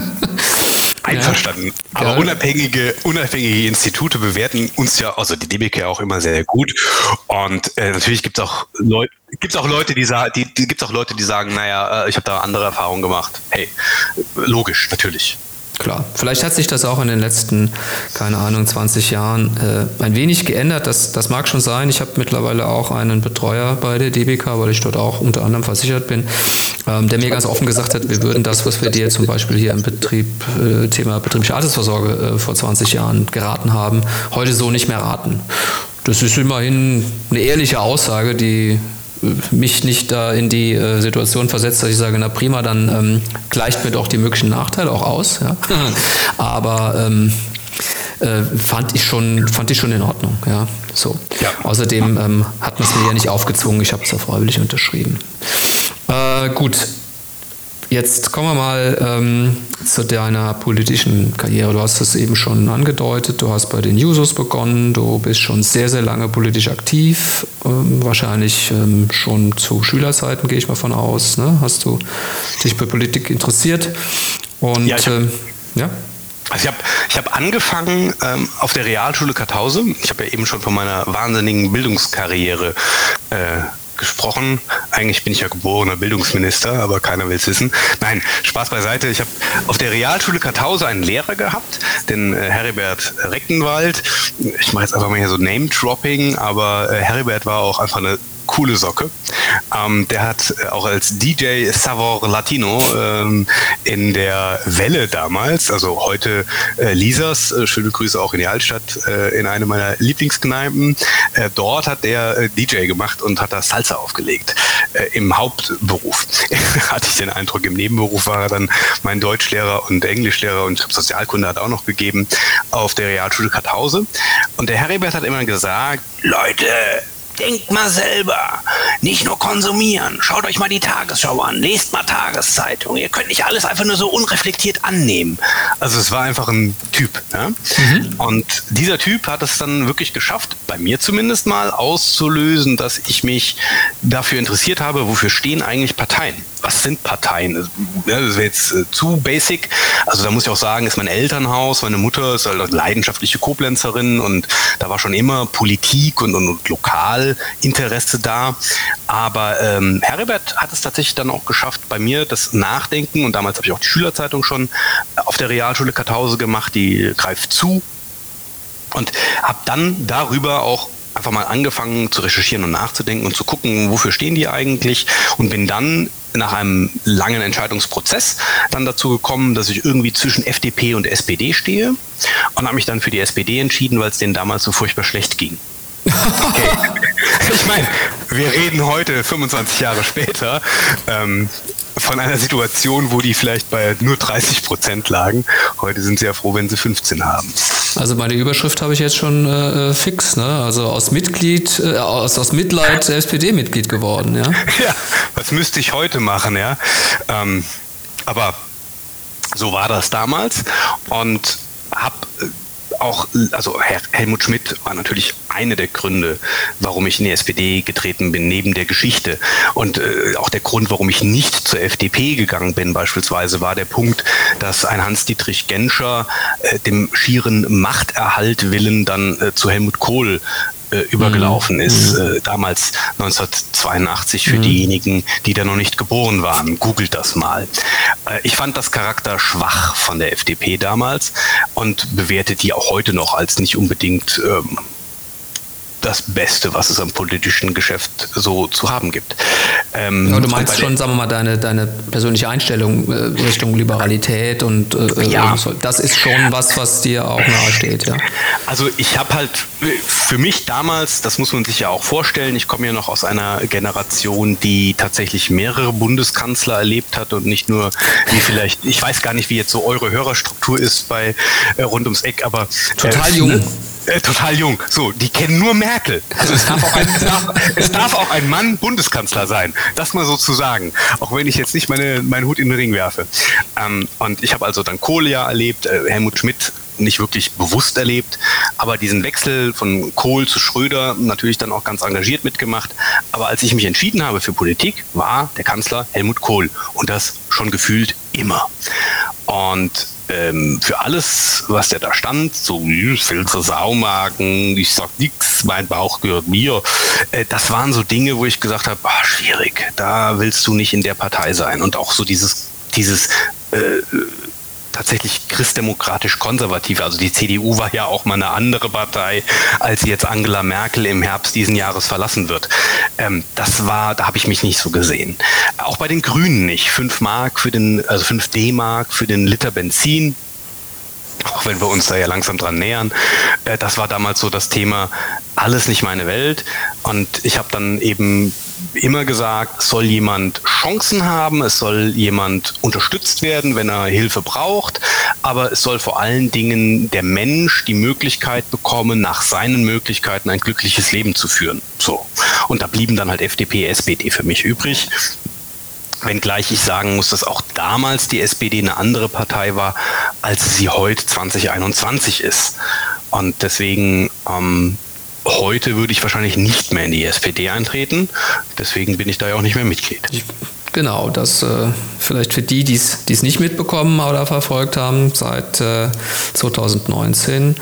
Einverstanden. Aber ja. unabhängige, unabhängige Institute bewerten uns ja, also die DBK auch immer sehr, sehr gut. Und äh, natürlich gibt es auch Leute, gibt auch Leute, die sagen, die, die gibt's auch Leute, die sagen, naja, äh, ich habe da andere Erfahrungen gemacht. Hey, logisch, natürlich. Klar, vielleicht hat sich das auch in den letzten, keine Ahnung, 20 Jahren äh, ein wenig geändert. Das, das mag schon sein. Ich habe mittlerweile auch einen Betreuer bei der DBK, weil ich dort auch unter anderem versichert bin, ähm, der mir ganz offen gesagt hat, wir würden das, was wir dir zum Beispiel hier im Betrieb, äh, Thema betriebliche Altersvorsorge äh, vor 20 Jahren geraten haben, heute so nicht mehr raten. Das ist immerhin eine ehrliche Aussage, die mich nicht da in die äh, Situation versetzt, dass ich sage, na prima, dann ähm, gleicht mir doch die möglichen Nachteile auch aus. Ja? Aber ähm, äh, fand ich schon fand ich schon in Ordnung. Ja, so. Ja. Außerdem ähm, hat man es mir ja nicht aufgezwungen. Ich habe es ja freiwillig unterschrieben. Äh, gut, Jetzt kommen wir mal ähm, zu deiner politischen Karriere. Du hast es eben schon angedeutet. Du hast bei den Jusos begonnen. Du bist schon sehr, sehr lange politisch aktiv. Ähm, wahrscheinlich ähm, schon zu Schülerzeiten, gehe ich mal von aus. Ne? Hast du dich für Politik interessiert? Und ja. Hab, ähm, ja? Also ich habe ich hab angefangen ähm, auf der Realschule Karthause. Ich habe ja eben schon von meiner wahnsinnigen Bildungskarriere äh, gesprochen. Eigentlich bin ich ja geborener Bildungsminister, aber keiner will es wissen. Nein, Spaß beiseite. Ich habe auf der Realschule Karthause einen Lehrer gehabt, den äh, Heribert Reckenwald. Ich mache jetzt einfach mal hier so Name-Dropping, aber äh, Heribert war auch einfach eine coole Socke. Ähm, der hat äh, auch als DJ Savor Latino ähm, in der Welle damals, also heute äh, Lisas, äh, schöne Grüße auch in die Altstadt, äh, in eine meiner Lieblingskneipen. Äh, dort hat der äh, DJ gemacht und hat da Salsa aufgelegt. Im Hauptberuf hatte ich den Eindruck, im Nebenberuf war er dann mein Deutschlehrer und Englischlehrer und Sozialkunde hat auch noch gegeben auf der Realschule Karthause. Und der Heribert hat immer gesagt, Leute, Denkt mal selber. Nicht nur konsumieren. Schaut euch mal die Tagesschau an. Lest mal Tageszeitung. Ihr könnt nicht alles einfach nur so unreflektiert annehmen. Also es war einfach ein Typ. Ja? Mhm. Und dieser Typ hat es dann wirklich geschafft, bei mir zumindest mal auszulösen, dass ich mich dafür interessiert habe, wofür stehen eigentlich Parteien was sind Parteien? Das wäre jetzt äh, zu basic. Also da muss ich auch sagen, ist mein Elternhaus, meine Mutter ist halt leidenschaftliche Koblenzerin und da war schon immer Politik und, und, und Lokalinteresse da. Aber ähm, Heribert hat es tatsächlich dann auch geschafft, bei mir das Nachdenken, und damals habe ich auch die Schülerzeitung schon auf der Realschule Karthause gemacht, die greift zu. Und habe dann darüber auch einfach mal angefangen zu recherchieren und nachzudenken und zu gucken, wofür stehen die eigentlich und bin dann nach einem langen Entscheidungsprozess dann dazu gekommen, dass ich irgendwie zwischen FDP und SPD stehe und habe mich dann für die SPD entschieden, weil es denen damals so furchtbar schlecht ging. Okay. ich meine, wir reden heute 25 Jahre später. Ähm, von einer Situation, wo die vielleicht bei nur 30 Prozent lagen. Heute sind sie ja froh, wenn sie 15 haben. Also meine Überschrift habe ich jetzt schon äh, äh fix, ne? Also aus Mitglied, äh, aus, aus Mitleid SPD-Mitglied geworden, ja. Ja, was müsste ich heute machen, ja? Ähm, aber so war das damals und habe auch, also Helmut Schmidt war natürlich eine der Gründe, warum ich in die SPD getreten bin, neben der Geschichte. Und äh, auch der Grund, warum ich nicht zur FDP gegangen bin, beispielsweise, war der Punkt, dass ein Hans-Dietrich Genscher äh, dem schieren Machterhalt willen dann äh, zu Helmut Kohl äh, übergelaufen mhm. ist, mhm. äh, damals 1982 für mhm. diejenigen, die da noch nicht geboren waren. Googelt das mal. Äh, ich fand das Charakter schwach von der FDP damals und bewerte die auch heute noch als nicht unbedingt ähm, das Beste, was es am politischen Geschäft so zu haben gibt. Ähm, ja, du meinst schon, sagen wir mal, deine, deine persönliche Einstellung äh, Richtung Liberalität und äh, ja. Äh, das ist schon was, was dir auch nahe steht, ja? Also ich habe halt für mich damals, das muss man sich ja auch vorstellen, ich komme ja noch aus einer Generation, die tatsächlich mehrere Bundeskanzler erlebt hat und nicht nur, wie vielleicht, ich weiß gar nicht, wie jetzt so eure Hörerstruktur ist bei äh, rund ums Eck, aber total äh, jung. Ne? Äh, total jung. So, die kennen nur Merkel. Also es darf, auch ein, es, darf, auch ein Mann Bundeskanzler sein. Das mal so zu sagen. Auch wenn ich jetzt nicht meine, meinen Hut in den Ring werfe. Ähm, und ich habe also dann Kohle ja erlebt, äh, Helmut Schmidt nicht wirklich bewusst erlebt, aber diesen Wechsel von Kohl zu Schröder natürlich dann auch ganz engagiert mitgemacht. Aber als ich mich entschieden habe für Politik, war der Kanzler Helmut Kohl und das schon gefühlt immer. Und ähm, für alles, was der da stand, so Filze, Saumagen, ich sag nix, mein Bauch gehört mir, äh, das waren so Dinge, wo ich gesagt habe, ah, schwierig, da willst du nicht in der Partei sein. Und auch so dieses, dieses äh, tatsächlich christdemokratisch konservativ. Also die CDU war ja auch mal eine andere Partei, als jetzt Angela Merkel im Herbst diesen Jahres verlassen wird. Ähm, das war, da habe ich mich nicht so gesehen. Auch bei den Grünen nicht. 5 Mark für den, also 5 D-Mark für den Liter Benzin auch wenn wir uns da ja langsam dran nähern. Äh, das war damals so das Thema, alles nicht meine Welt. Und ich habe dann eben immer gesagt, es soll jemand Chancen haben, es soll jemand unterstützt werden, wenn er Hilfe braucht, aber es soll vor allen Dingen der Mensch die Möglichkeit bekommen, nach seinen Möglichkeiten ein glückliches Leben zu führen. So. Und da blieben dann halt FDP, SPD für mich übrig. Wenngleich ich sagen muss, dass auch damals die SPD eine andere Partei war, als sie heute 2021 ist. Und deswegen ähm, Heute würde ich wahrscheinlich nicht mehr in die SPD eintreten. Deswegen bin ich da ja auch nicht mehr Mitglied. Genau, das äh, vielleicht für die, die es nicht mitbekommen oder verfolgt haben, seit äh, 2019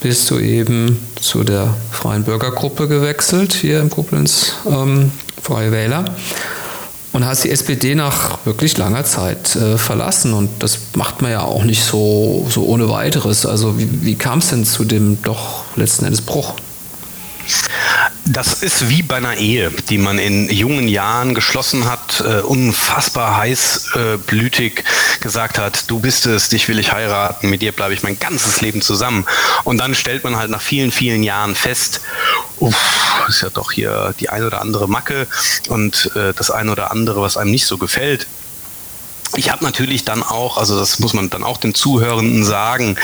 bist du eben zu der Freien Bürgergruppe gewechselt, hier im Koblenz ähm, Freie Wähler. Und hast die SPD nach wirklich langer Zeit äh, verlassen. Und das macht man ja auch nicht so, so ohne weiteres. Also wie, wie kam es denn zu dem doch letzten Endes Bruch? Das ist wie bei einer Ehe, die man in jungen Jahren geschlossen hat, äh, unfassbar heißblütig äh, gesagt hat, du bist es, dich will ich heiraten, mit dir bleibe ich mein ganzes Leben zusammen. Und dann stellt man halt nach vielen, vielen Jahren fest, uff, ist ja doch hier die eine oder andere Macke und äh, das eine oder andere, was einem nicht so gefällt ich habe natürlich dann auch, also das muss man dann auch den Zuhörenden sagen,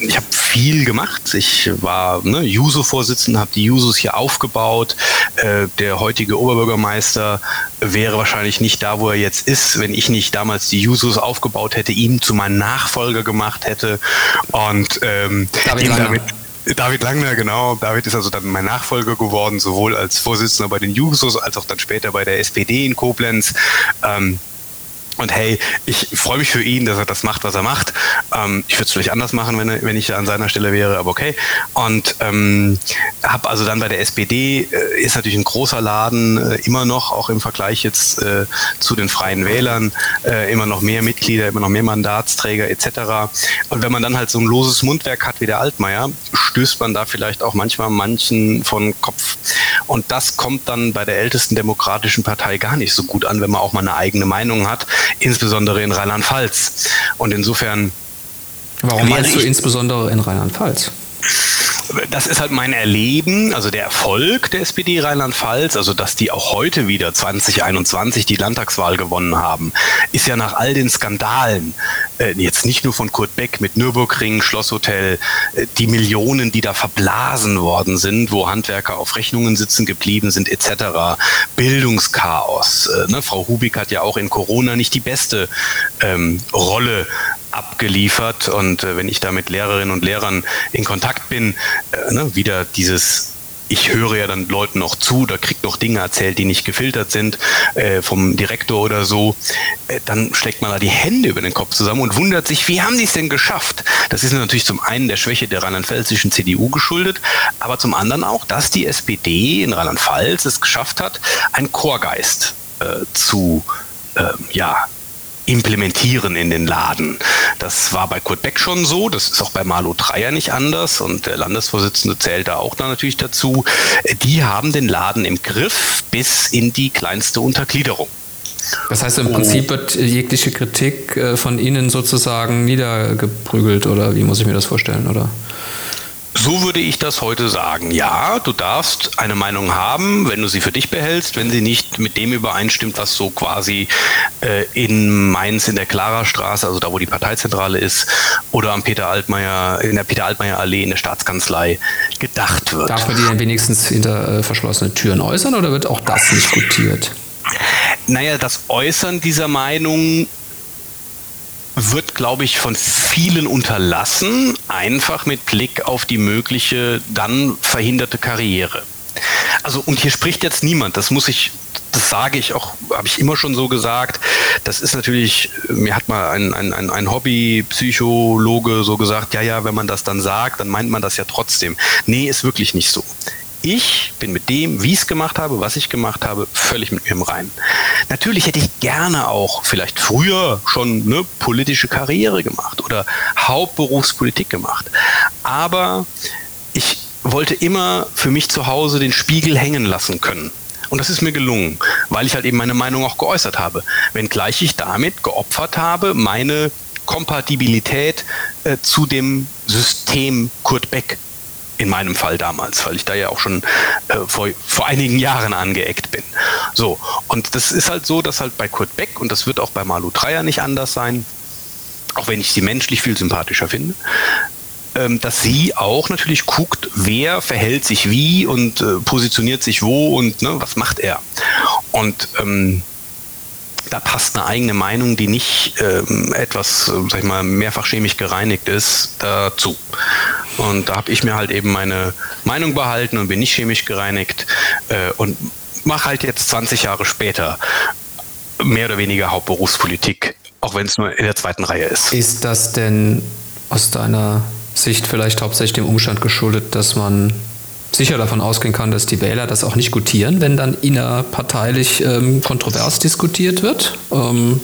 ich habe viel gemacht. Ich war ne, Juso-Vorsitzender, habe die Jusos hier aufgebaut. Äh, der heutige Oberbürgermeister wäre wahrscheinlich nicht da, wo er jetzt ist, wenn ich nicht damals die Jusos aufgebaut hätte, ihn zu meinem Nachfolger gemacht hätte und ähm, David damit David Langner, genau. David ist also dann mein Nachfolger geworden, sowohl als Vorsitzender bei den Jusos als auch dann später bei der SPD in Koblenz. Ähm, und hey, ich freue mich für ihn, dass er das macht, was er macht. Ähm, ich würde es vielleicht anders machen, wenn, wenn ich an seiner Stelle wäre, aber okay. Und ähm, habe also dann bei der SPD, äh, ist natürlich ein großer Laden, äh, immer noch, auch im Vergleich jetzt äh, zu den Freien Wählern, äh, immer noch mehr Mitglieder, immer noch mehr Mandatsträger etc. Und wenn man dann halt so ein loses Mundwerk hat wie der Altmaier, stößt man da vielleicht auch manchmal manchen von Kopf. Und das kommt dann bei der ältesten demokratischen Partei gar nicht so gut an, wenn man auch mal eine eigene Meinung hat insbesondere in Rheinland-Pfalz. Und insofern. Warum meinst du insbesondere in Rheinland-Pfalz? Das ist halt mein Erleben, also der Erfolg der SPD Rheinland-Pfalz, also dass die auch heute wieder 2021 die Landtagswahl gewonnen haben, ist ja nach all den Skandalen, äh, jetzt nicht nur von Kurt Beck mit Nürburgring, Schlosshotel, äh, die Millionen, die da verblasen worden sind, wo Handwerker auf Rechnungen sitzen geblieben sind, etc. Bildungschaos. Äh, ne? Frau Hubig hat ja auch in Corona nicht die beste ähm, Rolle abgeliefert. Und äh, wenn ich da mit Lehrerinnen und Lehrern in Kontakt bin, äh, ne, wieder dieses ich höre ja dann Leuten noch zu, da kriegt noch Dinge erzählt, die nicht gefiltert sind äh, vom Direktor oder so, äh, dann schlägt man da die Hände über den Kopf zusammen und wundert sich, wie haben die es denn geschafft? Das ist natürlich zum einen der Schwäche der rheinland-pfälzischen CDU geschuldet, aber zum anderen auch, dass die SPD in Rheinland-Pfalz es geschafft hat, einen Chorgeist äh, zu ähm, ja, implementieren in den Laden. Das war bei Kurt Beck schon so, das ist auch bei Marlo Dreier nicht anders und der Landesvorsitzende zählt da auch dann natürlich dazu. Die haben den Laden im Griff bis in die kleinste Untergliederung. Das heißt, im Prinzip wird jegliche Kritik äh, von Ihnen sozusagen niedergeprügelt oder wie muss ich mir das vorstellen, oder? So würde ich das heute sagen. Ja, du darfst eine Meinung haben, wenn du sie für dich behältst, wenn sie nicht mit dem übereinstimmt, was so quasi äh, in Mainz in der Klara-Straße, also da, wo die Parteizentrale ist, oder am Peter Altmaier, in der Peter Altmaier Allee in der Staatskanzlei gedacht wird. Darf man die denn wenigstens hinter äh, verschlossenen Türen äußern oder wird auch das diskutiert? Naja, das Äußern dieser Meinung wird, glaube ich, von vielen unterlassen, einfach mit Blick auf die mögliche dann verhinderte Karriere. Also, und hier spricht jetzt niemand, das muss ich, das sage ich auch, habe ich immer schon so gesagt. Das ist natürlich, mir hat mal ein, ein, ein Hobby-Psychologe so gesagt, ja, ja, wenn man das dann sagt, dann meint man das ja trotzdem. Nee, ist wirklich nicht so. Ich bin mit dem, wie ich es gemacht habe, was ich gemacht habe, völlig mit mir im Reinen. Natürlich hätte ich gerne auch vielleicht früher schon eine politische Karriere gemacht oder Hauptberufspolitik gemacht. Aber ich wollte immer für mich zu Hause den Spiegel hängen lassen können. Und das ist mir gelungen, weil ich halt eben meine Meinung auch geäußert habe. Wenngleich ich damit geopfert habe, meine Kompatibilität äh, zu dem System Kurt Beck in meinem Fall damals, weil ich da ja auch schon äh, vor, vor einigen Jahren angeeckt bin. So, und das ist halt so, dass halt bei Kurt Beck, und das wird auch bei Malu Dreyer nicht anders sein, auch wenn ich sie menschlich viel sympathischer finde, ähm, dass sie auch natürlich guckt, wer verhält sich wie und äh, positioniert sich wo und ne, was macht er. Und ähm, da passt eine eigene Meinung, die nicht ähm, etwas, äh, sag ich mal, mehrfach chemisch gereinigt ist, dazu. Und da habe ich mir halt eben meine Meinung behalten und bin nicht chemisch gereinigt äh, und mache halt jetzt 20 Jahre später mehr oder weniger Hauptberufspolitik, auch wenn es nur in der zweiten Reihe ist. Ist das denn aus deiner Sicht vielleicht hauptsächlich dem Umstand geschuldet, dass man sicher davon ausgehen kann, dass die Wähler das auch nicht gutieren, wenn dann innerparteilich ähm, kontrovers diskutiert wird? Ähm,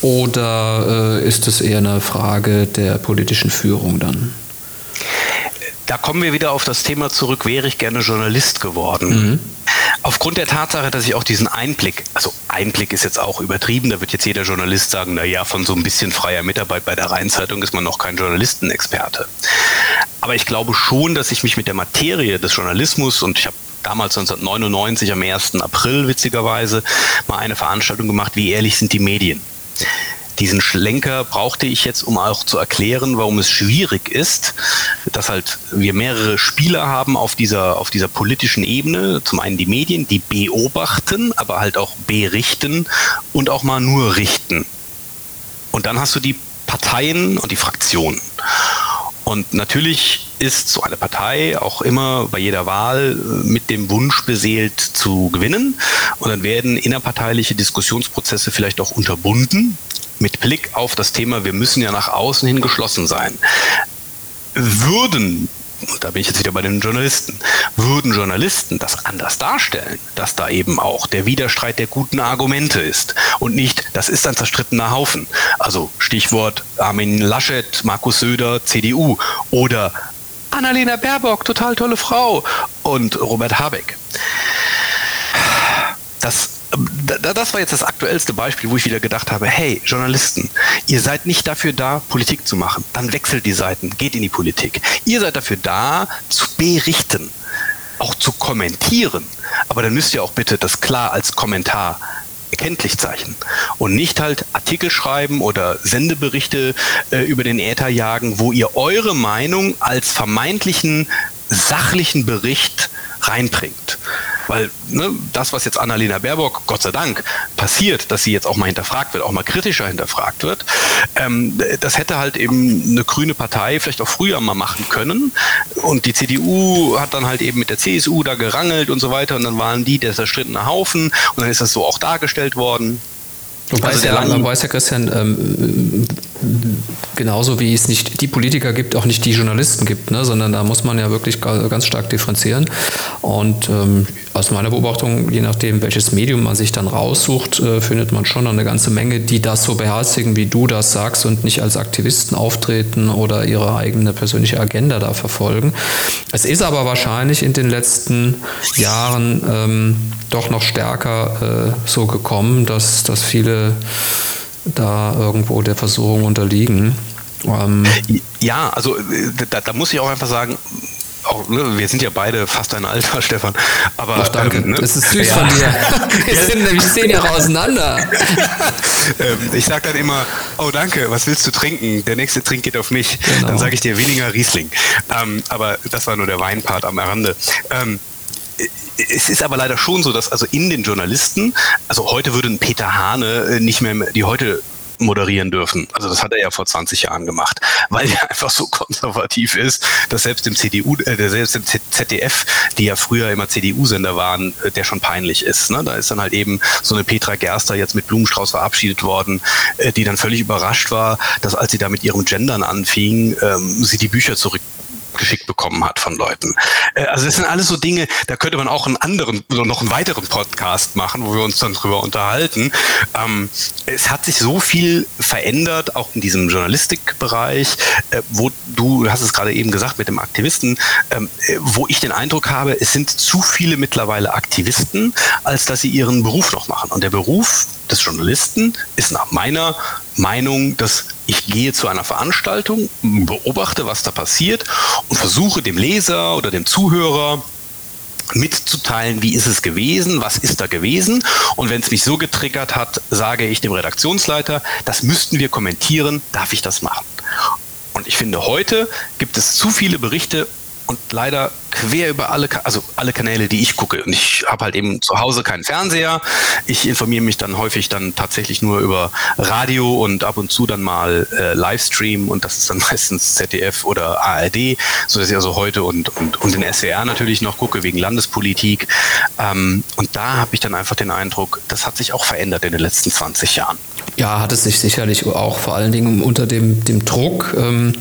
oder äh, ist es eher eine Frage der politischen Führung dann? Da kommen wir wieder auf das Thema zurück, wäre ich gerne Journalist geworden. Mhm. Aufgrund der Tatsache, dass ich auch diesen Einblick, also Einblick ist jetzt auch übertrieben, da wird jetzt jeder Journalist sagen, na ja, von so ein bisschen freier Mitarbeit bei der Rheinzeitung ist man noch kein Journalistenexperte. Aber ich glaube schon, dass ich mich mit der Materie des Journalismus und ich habe damals 1999 am 1. April witzigerweise mal eine Veranstaltung gemacht, wie ehrlich sind die Medien. Diesen Schlenker brauchte ich jetzt, um auch zu erklären, warum es schwierig ist, dass halt wir mehrere Spieler haben auf dieser, auf dieser politischen Ebene. Zum einen die Medien, die beobachten, aber halt auch berichten und auch mal nur richten. Und dann hast du die Parteien und die Fraktionen. Und natürlich ist so eine Partei auch immer bei jeder Wahl äh, mit dem Wunsch beseelt zu gewinnen. Und dann werden innerparteiliche Diskussionsprozesse vielleicht auch unterbunden mit Blick auf das Thema, wir müssen ja nach außen hin geschlossen sein. Würden und da bin ich jetzt wieder bei den Journalisten, würden Journalisten das anders darstellen, dass da eben auch der Widerstreit der guten Argumente ist und nicht, das ist ein zerstrittener Haufen. Also Stichwort Armin Laschet, Markus Söder, CDU oder Annalena Baerbock, total tolle Frau und Robert Habeck. Das das war jetzt das aktuellste Beispiel, wo ich wieder gedacht habe, hey, Journalisten, ihr seid nicht dafür da, Politik zu machen. Dann wechselt die Seiten, geht in die Politik. Ihr seid dafür da, zu berichten, auch zu kommentieren. Aber dann müsst ihr auch bitte das klar als Kommentar erkenntlich zeichnen und nicht halt Artikel schreiben oder Sendeberichte äh, über den Äther jagen, wo ihr eure Meinung als vermeintlichen sachlichen Bericht reinbringt. Weil ne, das, was jetzt Annalena Baerbock, Gott sei Dank, passiert, dass sie jetzt auch mal hinterfragt wird, auch mal kritischer hinterfragt wird, ähm, das hätte halt eben eine grüne Partei vielleicht auch früher mal machen können. Und die CDU hat dann halt eben mit der CSU da gerangelt und so weiter. Und dann waren die der zerstrittene Haufen. Und dann ist das so auch dargestellt worden. Wobei also ja, man weiß ja, Christian, ähm, genauso wie es nicht die Politiker gibt, auch nicht die Journalisten gibt, ne? sondern da muss man ja wirklich ganz stark differenzieren. Und ähm, aus meiner Beobachtung, je nachdem, welches Medium man sich dann raussucht, äh, findet man schon eine ganze Menge, die das so beherzigen, wie du das sagst und nicht als Aktivisten auftreten oder ihre eigene persönliche Agenda da verfolgen. Es ist aber wahrscheinlich in den letzten Jahren ähm, doch noch stärker äh, so gekommen, dass, dass viele da irgendwo der Versuchung unterliegen. Ähm ja, also äh, da, da muss ich auch einfach sagen, auch, ne, wir sind ja beide fast ein Alter, Stefan. Aber Ach, danke. Ähm, ne? Das ist süß ja. von dir. Wir sind nämlich zehn Jahre auseinander. ähm, ich sage dann immer, oh danke, was willst du trinken? Der nächste Trink geht auf mich. Genau. Dann sage ich dir weniger Riesling. Ähm, aber das war nur der Weinpart am Rande. Es ist aber leider schon so, dass also in den Journalisten, also heute würde ein Peter Hane äh, nicht mehr die heute moderieren dürfen. Also das hat er ja vor 20 Jahren gemacht, weil er einfach so konservativ ist, dass selbst im CDU, äh, selbst im ZDF, die ja früher immer CDU-Sender waren, äh, der schon peinlich ist. Ne? Da ist dann halt eben so eine Petra Gerster jetzt mit Blumenstrauß verabschiedet worden, äh, die dann völlig überrascht war, dass als sie da mit ihrem Gendern anfing, ähm, sie die Bücher zurück geschickt bekommen hat von Leuten. Äh, also das sind alles so Dinge, da könnte man auch einen anderen, noch einen weiteren Podcast machen, wo wir uns dann drüber unterhalten. Ähm, es hat sich so viel verändert, auch in diesem Journalistikbereich, äh, wo du, du hast es gerade eben gesagt mit dem Aktivisten, ähm, äh, wo ich den Eindruck habe, es sind zu viele mittlerweile Aktivisten, als dass sie ihren Beruf noch machen. Und der Beruf des Journalisten ist nach meiner Meinung, dass ich gehe zu einer Veranstaltung, beobachte, was da passiert und versuche dem Leser oder dem Zuhörer mitzuteilen, wie ist es gewesen, was ist da gewesen. Und wenn es mich so getriggert hat, sage ich dem Redaktionsleiter, das müssten wir kommentieren, darf ich das machen? Und ich finde, heute gibt es zu viele Berichte und leider quer über alle, also alle Kanäle, die ich gucke. Und ich habe halt eben zu Hause keinen Fernseher. Ich informiere mich dann häufig dann tatsächlich nur über Radio und ab und zu dann mal äh, Livestream und das ist dann meistens ZDF oder ARD, so dass ich also heute und, und, und den SWR natürlich noch gucke wegen Landespolitik. Ähm, und da habe ich dann einfach den Eindruck, das hat sich auch verändert in den letzten 20 Jahren. Ja, hat es sich sicherlich auch vor allen Dingen unter dem, dem Druck. Ähm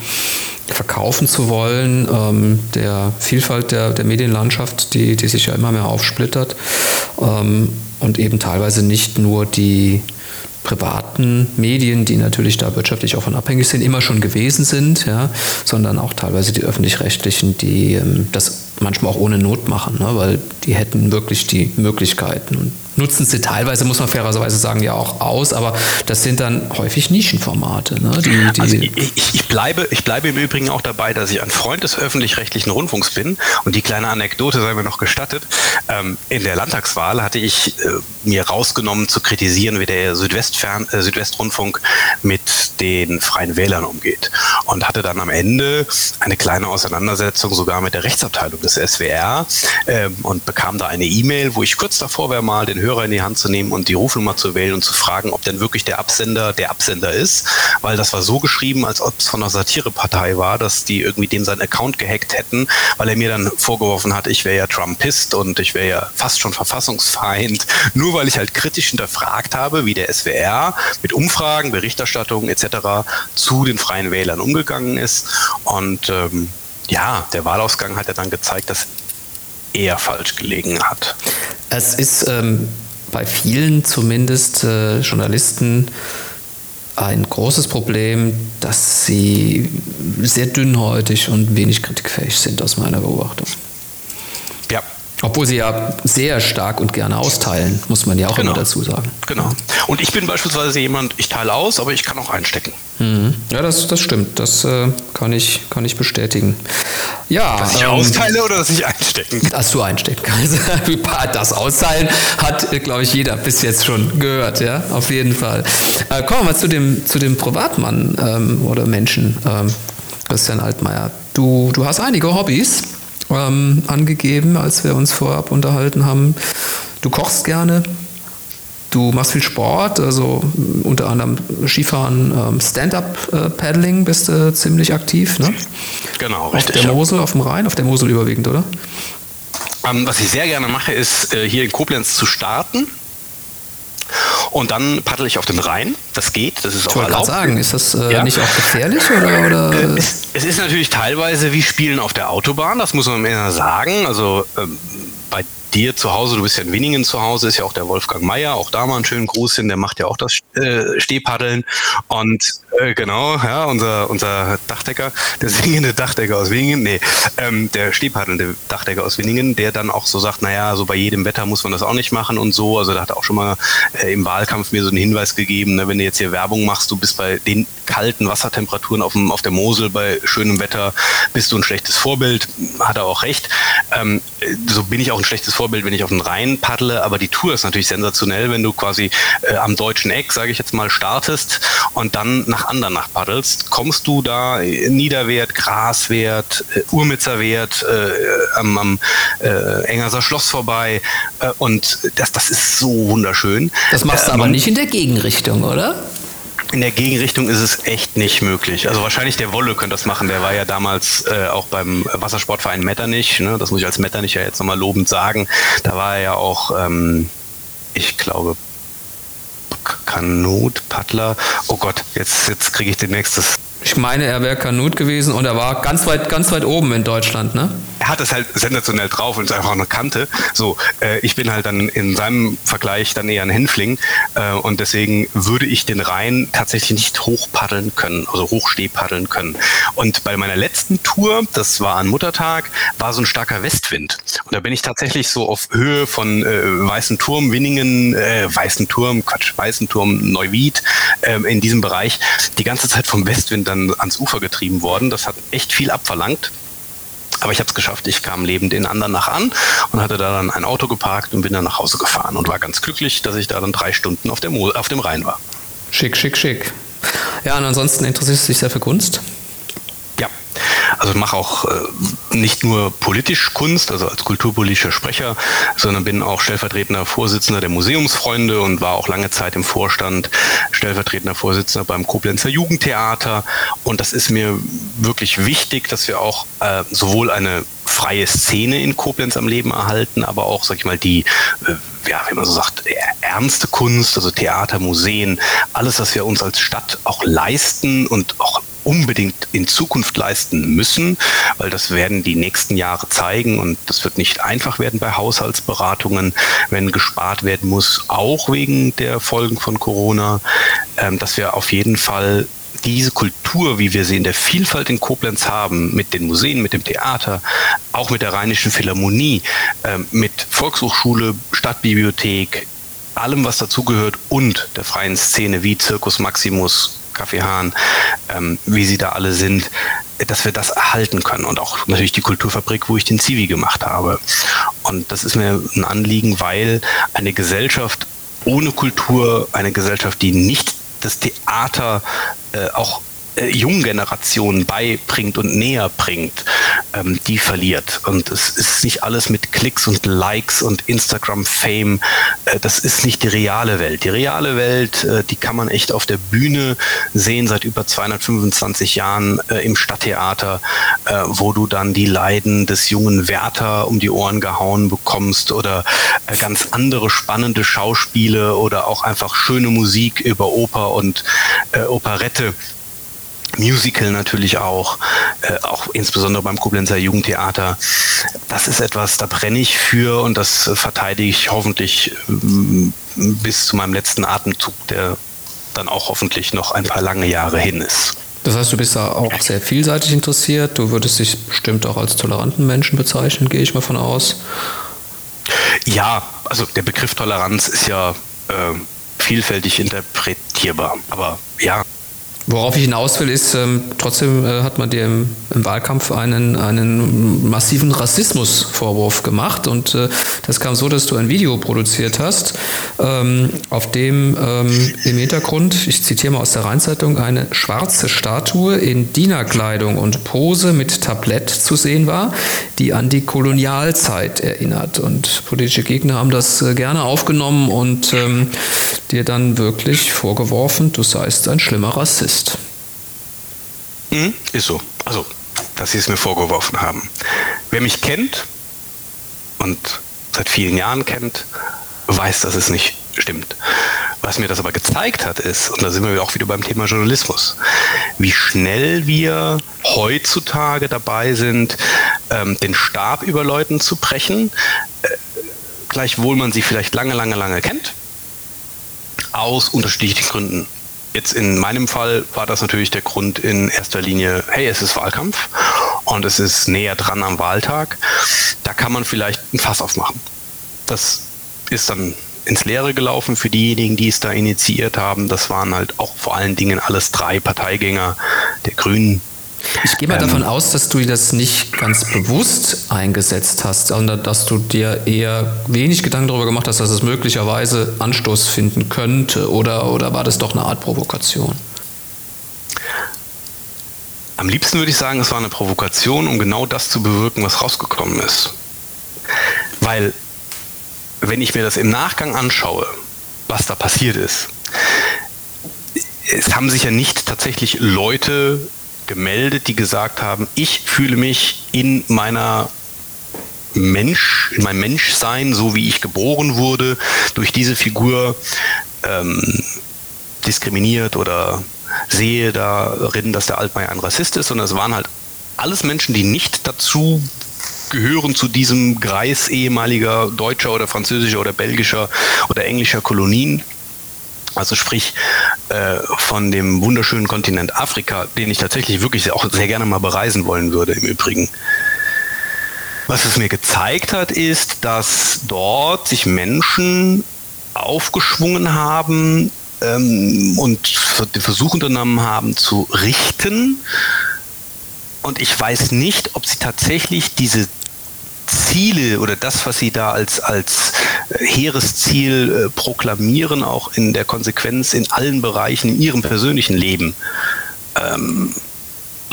verkaufen zu wollen, ähm, der Vielfalt der, der Medienlandschaft, die, die sich ja immer mehr aufsplittert ähm, und eben teilweise nicht nur die privaten Medien, die natürlich da wirtschaftlich auch von abhängig sind, immer schon gewesen sind, ja, sondern auch teilweise die öffentlich-rechtlichen, die ähm, das manchmal auch ohne Not machen, ne, weil die hätten wirklich die Möglichkeiten. Und nutzen sie teilweise, muss man fairerweise sagen, ja auch aus, aber das sind dann häufig Nischenformate. Ne? Die, die also ich, ich, bleibe, ich bleibe im Übrigen auch dabei, dass ich ein Freund des öffentlich-rechtlichen Rundfunks bin und die kleine Anekdote sei mir noch gestattet. Ähm, in der Landtagswahl hatte ich äh, mir rausgenommen zu kritisieren, wie der Südwestfern, äh, Südwestrundfunk mit den Freien Wählern umgeht und hatte dann am Ende eine kleine Auseinandersetzung sogar mit der Rechtsabteilung des SWR äh, und bekam da eine E-Mail, wo ich kurz davor wäre, mal den Hörer in die Hand zu nehmen und die Rufnummer zu wählen und zu fragen, ob denn wirklich der Absender der Absender ist, weil das war so geschrieben, als ob es von einer Satirepartei war, dass die irgendwie dem seinen Account gehackt hätten, weil er mir dann vorgeworfen hat, ich wäre ja Trumpist und ich wäre ja fast schon Verfassungsfeind, nur weil ich halt kritisch hinterfragt habe, wie der SWR mit Umfragen, Berichterstattung etc. zu den freien Wählern umgegangen ist und ähm, ja, der Wahlausgang hat ja dann gezeigt, dass eher falsch gelegen hat. Es ist ähm, bei vielen zumindest äh, Journalisten ein großes Problem, dass sie sehr dünnhäutig und wenig kritikfähig sind aus meiner Beobachtung. Obwohl sie ja sehr stark und gerne austeilen, muss man ja auch genau. immer dazu sagen. Genau. Und ich bin beispielsweise jemand, ich teile aus, aber ich kann auch einstecken. Mhm. Ja, das, das stimmt. Das äh, kann, ich, kann ich bestätigen. Ja, dass ich ähm, austeile oder dass ich einstecken kann? Dass du einstecken kannst. das Austeilen hat, glaube ich, jeder bis jetzt schon gehört, ja, auf jeden Fall. Äh, kommen wir mal zu dem, zu dem Privatmann ähm, oder Menschen, ähm, Christian Altmaier. Du, du hast einige Hobbys ähm, angegeben, als wir uns vorab unterhalten haben. Du kochst gerne, du machst viel Sport, also unter anderem Skifahren, ähm, Stand-up-Paddling bist du ziemlich aktiv, ne? Genau, richtig. Auf der Mosel, auf dem Rhein, auf der Mosel überwiegend, oder? Ähm, was ich sehr gerne mache, ist äh, hier in Koblenz zu starten und dann paddel ich auf den Rhein. Das geht, das ist ich auch erlaubt. sagen, ist das äh, ja. nicht auch gefährlich? Oder, oder? Es, es, ist natürlich teilweise wie Spielen auf der Autobahn, das muss man mir sagen. Also ähm, bei dir zu Hause, du bist ja in Winningen zu Hause, ist ja auch der Wolfgang Meier, auch da mal einen schönen Gruß hin, der macht ja auch das äh, Stehpaddeln und äh, genau, ja, unser, unser Dachdecker, der singende Dachdecker aus Winningen, nee, ähm, der stehpaddelnde Dachdecker aus Winningen, der dann auch so sagt, naja, so bei jedem Wetter muss man das auch nicht machen und so, also da hat er auch schon mal äh, im Wahlkampf mir so einen Hinweis gegeben, ne, wenn du jetzt hier Werbung machst, du bist bei den kalten Wassertemperaturen auf, dem, auf der Mosel bei schönem Wetter, bist du ein schlechtes Vorbild, hat er auch recht. Ähm, so bin ich auch ein schlechtes Vorbild, wenn ich auf den Rhein paddle, aber die Tour ist natürlich sensationell, wenn du quasi äh, am deutschen Eck, sage ich jetzt mal, startest und dann nach Andernach paddelst, kommst du da Niederwert, Graswert, äh, Urmitzerwert, äh, am, am äh, Engerser Schloss vorbei äh, und das, das ist so wunderschön. Das machst du äh, aber nicht in der Gegenrichtung, oder? In der Gegenrichtung ist es echt nicht möglich. Also wahrscheinlich der Wolle könnte das machen. Der war ja damals äh, auch beim Wassersportverein Metternich. Ne? Das muss ich als Metternich ja jetzt nochmal lobend sagen. Da war er ja auch, ähm, ich glaube, Kanot, Paddler. Oh Gott, jetzt, jetzt kriege ich demnächst das ich meine, er wäre Kanut gewesen und er war ganz weit, ganz weit oben in Deutschland, ne? Er hat es halt sensationell drauf und ist einfach eine Kante. So, äh, ich bin halt dann in seinem Vergleich dann eher ein Hänfling äh, und deswegen würde ich den Rhein tatsächlich nicht hochpaddeln können, also hochstehpaddeln können. Und bei meiner letzten Tour, das war an Muttertag, war so ein starker Westwind. Und da bin ich tatsächlich so auf Höhe von äh, Weißen Turm, Winningen, äh, Weißen Turm, Quatsch, Weißen Turm, Neuwied, äh, in diesem Bereich, die ganze Zeit vom Westwind dann ans Ufer getrieben worden. Das hat echt viel abverlangt. Aber ich habe es geschafft. Ich kam lebend in Andernach an und hatte da dann ein Auto geparkt und bin dann nach Hause gefahren und war ganz glücklich, dass ich da dann drei Stunden auf, der Mo auf dem Rhein war. Schick, schick, schick. Ja, und ansonsten interessierst du dich sehr für Kunst? Also mache auch äh, nicht nur politisch Kunst, also als kulturpolitischer Sprecher, sondern bin auch stellvertretender Vorsitzender der Museumsfreunde und war auch lange Zeit im Vorstand, stellvertretender Vorsitzender beim Koblenzer Jugendtheater. Und das ist mir wirklich wichtig, dass wir auch äh, sowohl eine freie Szene in Koblenz am Leben erhalten, aber auch, sag ich mal, die, äh, ja, wie man so sagt, ernste Kunst, also Theater, Museen, alles, was wir uns als Stadt auch leisten und auch unbedingt in Zukunft leisten müssen, weil das werden die nächsten Jahre zeigen und das wird nicht einfach werden bei Haushaltsberatungen, wenn gespart werden muss, auch wegen der Folgen von Corona, ähm, dass wir auf jeden Fall diese Kultur, wie wir sie in der Vielfalt in Koblenz haben, mit den Museen, mit dem Theater, auch mit der Rheinischen Philharmonie, ähm, mit Volkshochschule, Stadtbibliothek, allem, was dazugehört und der freien Szene wie Circus Maximus, Kaffeehahn, ähm, wie sie da alle sind, dass wir das erhalten können und auch natürlich die Kulturfabrik, wo ich den Zivi gemacht habe. Und das ist mir ein Anliegen, weil eine Gesellschaft ohne Kultur, eine Gesellschaft, die nicht das Theater äh, auch äh, jungen Generationen beibringt und näher bringt, ähm, die verliert. Und es ist nicht alles mit Klicks und Likes und Instagram-Fame. Äh, das ist nicht die reale Welt. Die reale Welt, äh, die kann man echt auf der Bühne sehen seit über 225 Jahren äh, im Stadttheater, äh, wo du dann die Leiden des jungen Werther um die Ohren gehauen bekommst oder äh, ganz andere spannende Schauspiele oder auch einfach schöne Musik über Oper und Operette. Musical natürlich auch, äh, auch insbesondere beim Koblenzer Jugendtheater. Das ist etwas, da brenne ich für und das verteidige ich hoffentlich äh, bis zu meinem letzten Atemzug, der dann auch hoffentlich noch ein paar lange Jahre hin ist. Das heißt, du bist da auch sehr vielseitig interessiert. Du würdest dich bestimmt auch als toleranten Menschen bezeichnen, gehe ich mal von aus. Ja, also der Begriff Toleranz ist ja äh, vielfältig interpretierbar. Aber ja, Worauf ich hinaus will, ist, ähm, trotzdem äh, hat man dir im, im, Wahlkampf einen, einen massiven Rassismusvorwurf gemacht. Und äh, das kam so, dass du ein Video produziert hast, ähm, auf dem ähm, im Hintergrund, ich zitiere mal aus der Rheinzeitung, eine schwarze Statue in Dienerkleidung und Pose mit Tablett zu sehen war, die an die Kolonialzeit erinnert. Und politische Gegner haben das äh, gerne aufgenommen und ähm, dir dann wirklich vorgeworfen, du seist ein schlimmer Rassist. Mhm, ist so. Also, dass sie es mir vorgeworfen haben. Wer mich kennt und seit vielen Jahren kennt, weiß, dass es nicht stimmt. Was mir das aber gezeigt hat, ist, und da sind wir auch wieder beim Thema Journalismus, wie schnell wir heutzutage dabei sind, ähm, den Stab über Leuten zu brechen, äh, gleichwohl man sie vielleicht lange, lange, lange kennt, aus unterschiedlichen Gründen. Jetzt in meinem Fall war das natürlich der Grund in erster Linie, hey, es ist Wahlkampf und es ist näher dran am Wahltag. Da kann man vielleicht ein Fass aufmachen. Das ist dann ins Leere gelaufen für diejenigen, die es da initiiert haben. Das waren halt auch vor allen Dingen alles drei Parteigänger der Grünen, ich gehe mal ähm, davon aus, dass du das nicht ganz bewusst eingesetzt hast, sondern dass du dir eher wenig Gedanken darüber gemacht hast, dass es möglicherweise Anstoß finden könnte oder, oder war das doch eine Art Provokation? Am liebsten würde ich sagen, es war eine Provokation, um genau das zu bewirken, was rausgekommen ist. Weil, wenn ich mir das im Nachgang anschaue, was da passiert ist, es haben sich ja nicht tatsächlich Leute gemeldet, die gesagt haben, ich fühle mich in meiner Mensch, in meinem Menschsein, so wie ich geboren wurde, durch diese Figur ähm, diskriminiert oder sehe darin, dass der Altmaier ein Rassist ist, sondern es waren halt alles Menschen, die nicht dazu gehören zu diesem Kreis ehemaliger deutscher oder französischer oder belgischer oder englischer Kolonien also sprich äh, von dem wunderschönen Kontinent Afrika, den ich tatsächlich wirklich auch sehr gerne mal bereisen wollen würde im Übrigen. Was es mir gezeigt hat, ist, dass dort sich Menschen aufgeschwungen haben ähm, und den Versuch unternommen haben zu richten. Und ich weiß nicht, ob sie tatsächlich diese Ziele oder das, was Sie da als, als Heeresziel äh, proklamieren, auch in der Konsequenz in allen Bereichen in Ihrem persönlichen Leben ähm,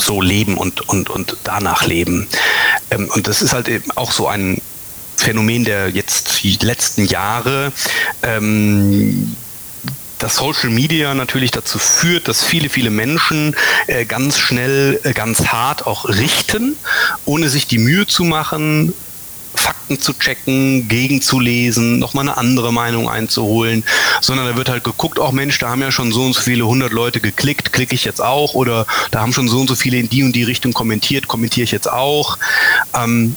so leben und, und, und danach leben. Ähm, und das ist halt eben auch so ein Phänomen der jetzt letzten Jahre. Ähm, dass Social Media natürlich dazu führt, dass viele, viele Menschen äh, ganz schnell, äh, ganz hart auch richten, ohne sich die Mühe zu machen, Fakten zu checken, gegenzulesen, nochmal eine andere Meinung einzuholen, sondern da wird halt geguckt, auch Mensch, da haben ja schon so und so viele hundert Leute geklickt, klicke ich jetzt auch oder da haben schon so und so viele in die und die Richtung kommentiert, kommentiere ich jetzt auch. Ähm,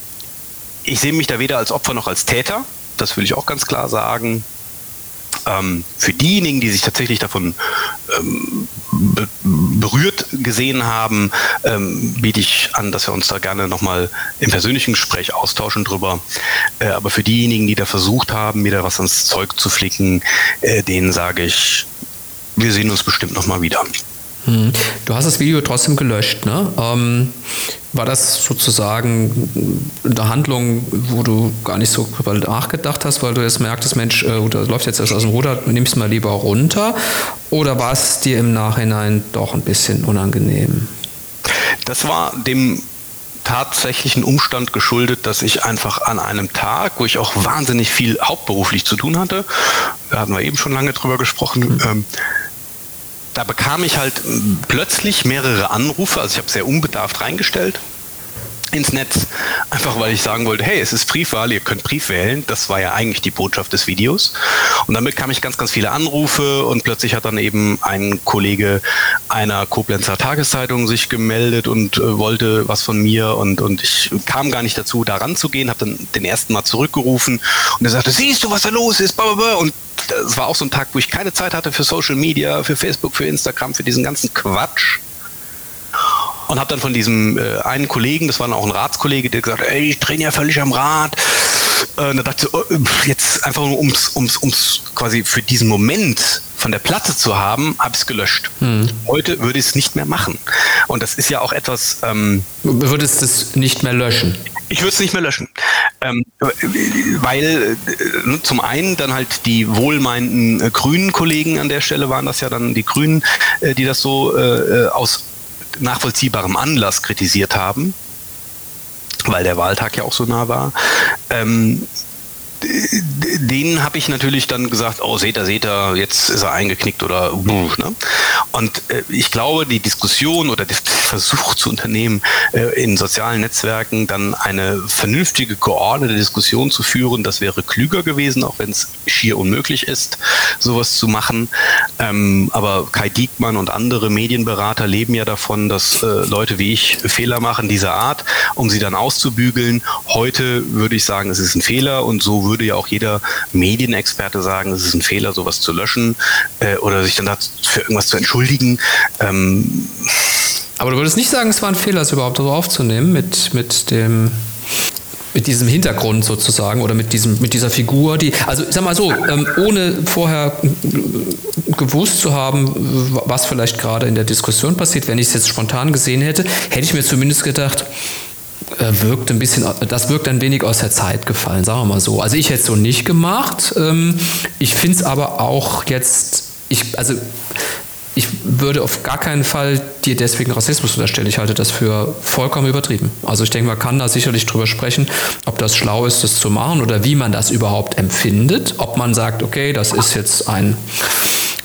ich sehe mich da weder als Opfer noch als Täter, das will ich auch ganz klar sagen. Ähm, für diejenigen, die sich tatsächlich davon ähm, be berührt gesehen haben, ähm, biete ich an, dass wir uns da gerne nochmal im persönlichen Gespräch austauschen drüber. Äh, aber für diejenigen, die da versucht haben, da was ans Zeug zu flicken, äh, denen sage ich, wir sehen uns bestimmt nochmal wieder. Hm. Du hast das Video trotzdem gelöscht, ne? Ähm, war das sozusagen eine Handlung, wo du gar nicht so nachgedacht hast, weil du jetzt merktest, Mensch, äh, das läuft jetzt erst aus dem Ruder, nimmst mal lieber runter? Oder war es dir im Nachhinein doch ein bisschen unangenehm? Das war dem tatsächlichen Umstand geschuldet, dass ich einfach an einem Tag, wo ich auch wahnsinnig viel hauptberuflich zu tun hatte, da hatten wir eben schon lange drüber gesprochen, mhm. ähm, da bekam ich halt plötzlich mehrere Anrufe, also ich habe sehr unbedarft reingestellt ins Netz, einfach weil ich sagen wollte, hey, es ist Briefwahl, ihr könnt Brief wählen. Das war ja eigentlich die Botschaft des Videos. Und damit kam ich ganz, ganz viele Anrufe und plötzlich hat dann eben ein Kollege einer Koblenzer Tageszeitung sich gemeldet und äh, wollte was von mir und, und ich kam gar nicht dazu, da ranzugehen, habe dann den ersten Mal zurückgerufen und er sagte, siehst du, was da los ist? Und es war auch so ein Tag, wo ich keine Zeit hatte für Social Media, für Facebook, für Instagram, für diesen ganzen Quatsch und habe dann von diesem äh, einen Kollegen, das war auch ein Ratskollege, der gesagt, ey, ich trainiere ja völlig am Rad. Äh, und da dachte ich, oh, jetzt einfach nur ums, ums, ums quasi für diesen Moment von der Platte zu haben, habe ich es gelöscht. Hm. Heute würde ich es nicht mehr machen. Und das ist ja auch etwas. Ähm, du würdest es nicht mehr löschen? Ich würde es nicht mehr löschen. Ähm, weil äh, zum einen dann halt die wohlmeinenden äh, grünen Kollegen an der Stelle waren das ja dann die Grünen, äh, die das so äh, äh aus nachvollziehbarem Anlass kritisiert haben, weil der Wahltag ja auch so nah war. Ähm, denen habe ich natürlich dann gesagt, oh, seht ihr, seht ihr, jetzt ist er eingeknickt oder ne? Und äh, ich glaube, die Diskussion oder der Versuch zu unternehmen, äh, in sozialen Netzwerken dann eine vernünftige, geordnete Diskussion zu führen, das wäre klüger gewesen, auch wenn es schier unmöglich ist, sowas zu machen. Ähm, aber Kai Diekmann und andere Medienberater leben ja davon, dass äh, Leute wie ich Fehler machen dieser Art, um sie dann auszubügeln. Heute würde ich sagen, es ist ein Fehler und so würde ja auch jeder Medienexperte sagen, es ist ein Fehler, sowas zu löschen äh, oder sich dann für irgendwas zu entschuldigen. Ähm, aber du würdest nicht sagen, es war ein Fehler, es überhaupt so aufzunehmen mit, mit dem mit diesem Hintergrund sozusagen oder mit, diesem, mit dieser Figur, die, also ich sag mal so, ähm, ohne vorher gewusst zu haben, was vielleicht gerade in der Diskussion passiert, wenn ich es jetzt spontan gesehen hätte, hätte ich mir zumindest gedacht, wirkt ein bisschen, das wirkt ein wenig aus der Zeit gefallen, sagen wir mal so. Also ich hätte es so nicht gemacht. Ähm, ich finde es aber auch jetzt, ich, also ich würde auf gar keinen Fall dir deswegen Rassismus unterstellen. Ich halte das für vollkommen übertrieben. Also ich denke, man kann da sicherlich drüber sprechen, ob das schlau ist, das zu machen oder wie man das überhaupt empfindet. Ob man sagt, okay, das ist jetzt ein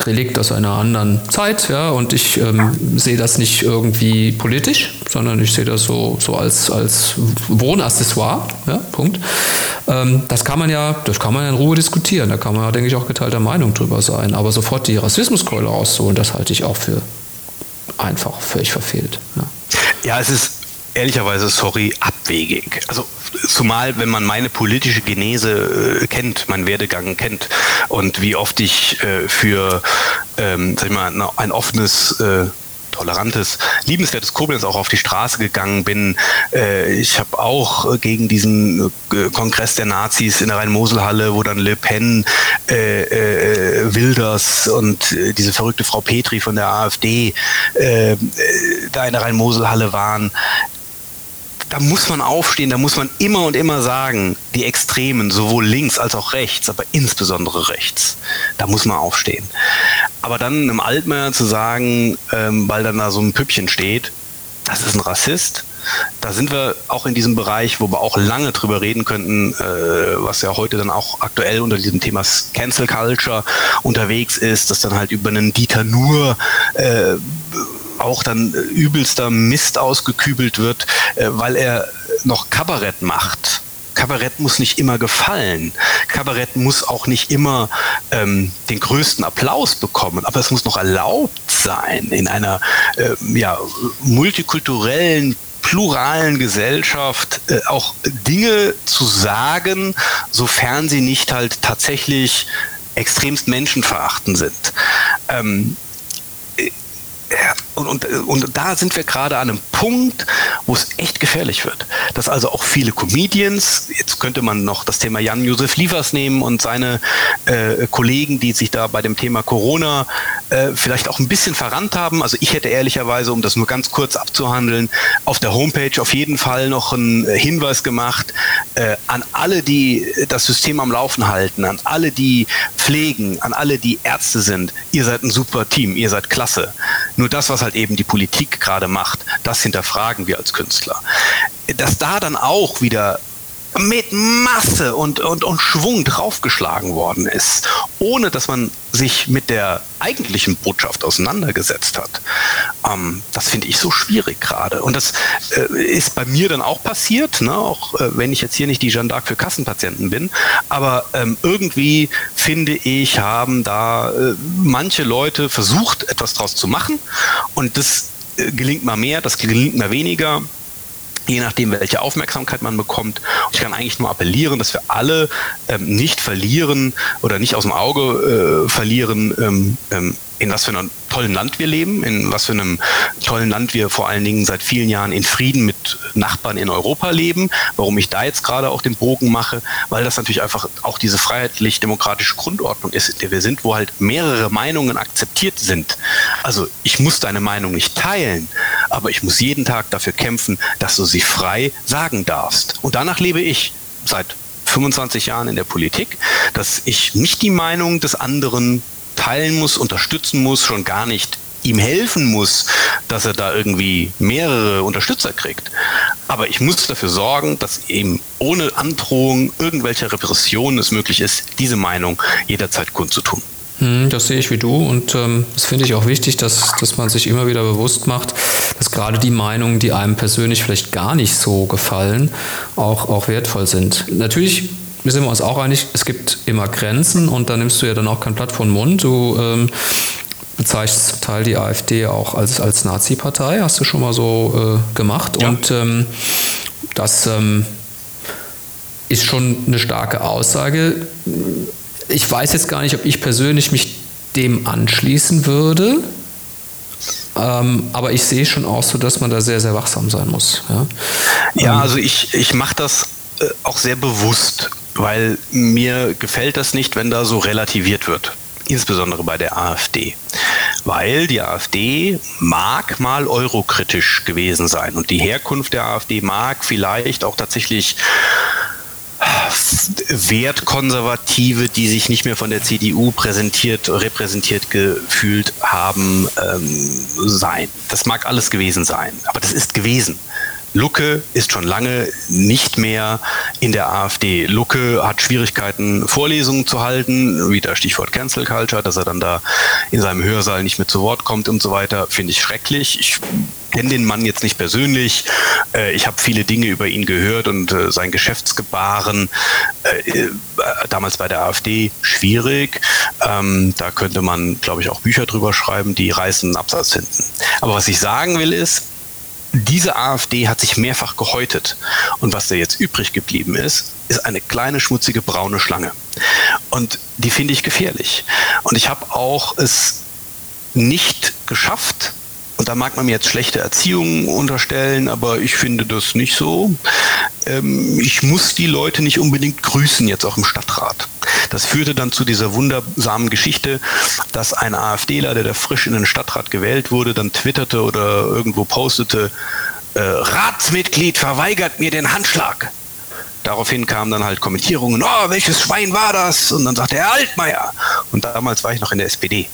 Relikt aus einer anderen Zeit, ja, und ich ähm, sehe das nicht irgendwie politisch, sondern ich sehe das so, so als, als Wohnaccessoire, ja, Punkt. Ähm, das kann man ja, das kann man in Ruhe diskutieren, da kann man ja, denke ich, auch geteilter Meinung drüber sein, aber sofort die Rassismuskeule rauszuholen, das halte ich auch für einfach völlig verfehlt. Ja, ja es ist ehrlicherweise, sorry, abwegig. Also zumal, wenn man meine politische Genese äh, kennt, meinen Werdegang kennt und wie oft ich äh, für, ähm, sag ich mal, ein offenes äh, tolerantes, liebenswertes Koblenz auch auf die Straße gegangen bin. Äh, ich habe auch gegen diesen äh, Kongress der Nazis in der Rhein-Mosel-Halle, wo dann Le Pen, äh, äh, Wilders und äh, diese verrückte Frau Petri von der AfD äh, da in der Rhein-Mosel-Halle waren da muss man aufstehen, da muss man immer und immer sagen, die Extremen, sowohl links als auch rechts, aber insbesondere rechts, da muss man aufstehen. Aber dann einem Altmaier zu sagen, ähm, weil dann da so ein Püppchen steht, das ist ein Rassist, da sind wir auch in diesem Bereich, wo wir auch lange drüber reden könnten, äh, was ja heute dann auch aktuell unter diesem Thema Cancel Culture unterwegs ist, dass dann halt über einen Dieter Nur äh, auch dann äh, übelster Mist ausgekübelt wird, äh, weil er noch Kabarett macht. Kabarett muss nicht immer gefallen. Kabarett muss auch nicht immer ähm, den größten Applaus bekommen, aber es muss noch erlaubt sein in einer äh, ja, multikulturellen, pluralen Gesellschaft äh, auch Dinge zu sagen, sofern sie nicht halt tatsächlich extremst menschenverachtend sind. Ähm, und, und, und da sind wir gerade an einem Punkt, wo es echt gefährlich wird. Dass also auch viele Comedians, jetzt könnte man noch das Thema Jan-Josef Liefers nehmen und seine äh, Kollegen, die sich da bei dem Thema Corona äh, vielleicht auch ein bisschen verrannt haben. Also ich hätte ehrlicherweise, um das nur ganz kurz abzuhandeln, auf der Homepage auf jeden Fall noch einen Hinweis gemacht äh, an alle, die das System am Laufen halten, an alle, die pflegen, an alle, die Ärzte sind. Ihr seid ein super Team, ihr seid klasse. Nur das, was halt eben die Politik gerade macht, das hinterfragen wir als Künstler. Dass da dann auch wieder mit Masse und, und, und Schwung draufgeschlagen worden ist, ohne dass man sich mit der eigentlichen Botschaft auseinandergesetzt hat. Ähm, das finde ich so schwierig gerade. Und das äh, ist bei mir dann auch passiert, ne? auch äh, wenn ich jetzt hier nicht die Jeanne d'Arc für Kassenpatienten bin. Aber ähm, irgendwie finde ich, haben da äh, manche Leute versucht, etwas draus zu machen. Und das äh, gelingt mal mehr, das gelingt mal weniger je nachdem, welche Aufmerksamkeit man bekommt. Ich kann eigentlich nur appellieren, dass wir alle ähm, nicht verlieren oder nicht aus dem Auge äh, verlieren, ähm, ähm, in was für einem tollen Land wir leben, in was für einem tollen Land wir vor allen Dingen seit vielen Jahren in Frieden mit Nachbarn in Europa leben. Warum ich da jetzt gerade auch den Bogen mache, weil das natürlich einfach auch diese freiheitlich-demokratische Grundordnung ist, in der wir sind, wo halt mehrere Meinungen akzeptiert sind. Also ich muss deine Meinung nicht teilen, aber ich muss jeden Tag dafür kämpfen, dass du sie frei sagen darfst. Und danach lebe ich seit 25 Jahren in der Politik, dass ich nicht die Meinung des anderen teilen muss, unterstützen muss, schon gar nicht ihm helfen muss, dass er da irgendwie mehrere Unterstützer kriegt. Aber ich muss dafür sorgen, dass eben ohne Androhung irgendwelcher Repressionen es möglich ist, diese Meinung jederzeit kundzutun. Hm, das sehe ich wie du und ähm, das finde ich auch wichtig, dass, dass man sich immer wieder bewusst macht, dass gerade die Meinungen, die einem persönlich vielleicht gar nicht so gefallen, auch, auch wertvoll sind. Natürlich sind wir uns auch einig, es gibt immer Grenzen und da nimmst du ja dann auch kein Blatt vor den Mund. Du ähm, bezeichnest zum Teil die AfD auch als, als Nazi-Partei, hast du schon mal so äh, gemacht. Ja. Und ähm, das ähm, ist schon eine starke Aussage. Ich weiß jetzt gar nicht, ob ich persönlich mich dem anschließen würde. Ähm, aber ich sehe schon auch so, dass man da sehr, sehr wachsam sein muss. Ja, ja ähm, also ich, ich mache das äh, auch sehr bewusst, weil mir gefällt das nicht, wenn da so relativiert wird. Insbesondere bei der AfD. Weil die AfD mag mal eurokritisch gewesen sein und die Herkunft der AfD mag vielleicht auch tatsächlich Wertkonservative, die sich nicht mehr von der CDU präsentiert, repräsentiert gefühlt haben, ähm, sein. Das mag alles gewesen sein, aber das ist gewesen. Lucke ist schon lange nicht mehr in der AfD. Lucke hat Schwierigkeiten, Vorlesungen zu halten, wieder Stichwort Cancel Culture, dass er dann da in seinem Hörsaal nicht mehr zu Wort kommt und so weiter, finde ich schrecklich. Ich kenne den Mann jetzt nicht persönlich. Äh, ich habe viele Dinge über ihn gehört und äh, sein Geschäftsgebaren äh, damals bei der AfD schwierig. Ähm, da könnte man, glaube ich, auch Bücher drüber schreiben, die reißenden Absatz finden. Aber was ich sagen will ist, diese AfD hat sich mehrfach gehäutet. Und was da jetzt übrig geblieben ist, ist eine kleine schmutzige braune Schlange. Und die finde ich gefährlich. Und ich habe auch es nicht geschafft, und da mag man mir jetzt schlechte Erziehung unterstellen, aber ich finde das nicht so. Ähm, ich muss die Leute nicht unbedingt grüßen jetzt auch im Stadtrat. Das führte dann zu dieser wundersamen Geschichte, dass ein AfDler, der da frisch in den Stadtrat gewählt wurde, dann twitterte oder irgendwo postete, äh, Ratsmitglied verweigert mir den Handschlag. Daraufhin kamen dann halt Kommentierungen, oh, welches Schwein war das? Und dann sagte er Altmaier. Und damals war ich noch in der SPD.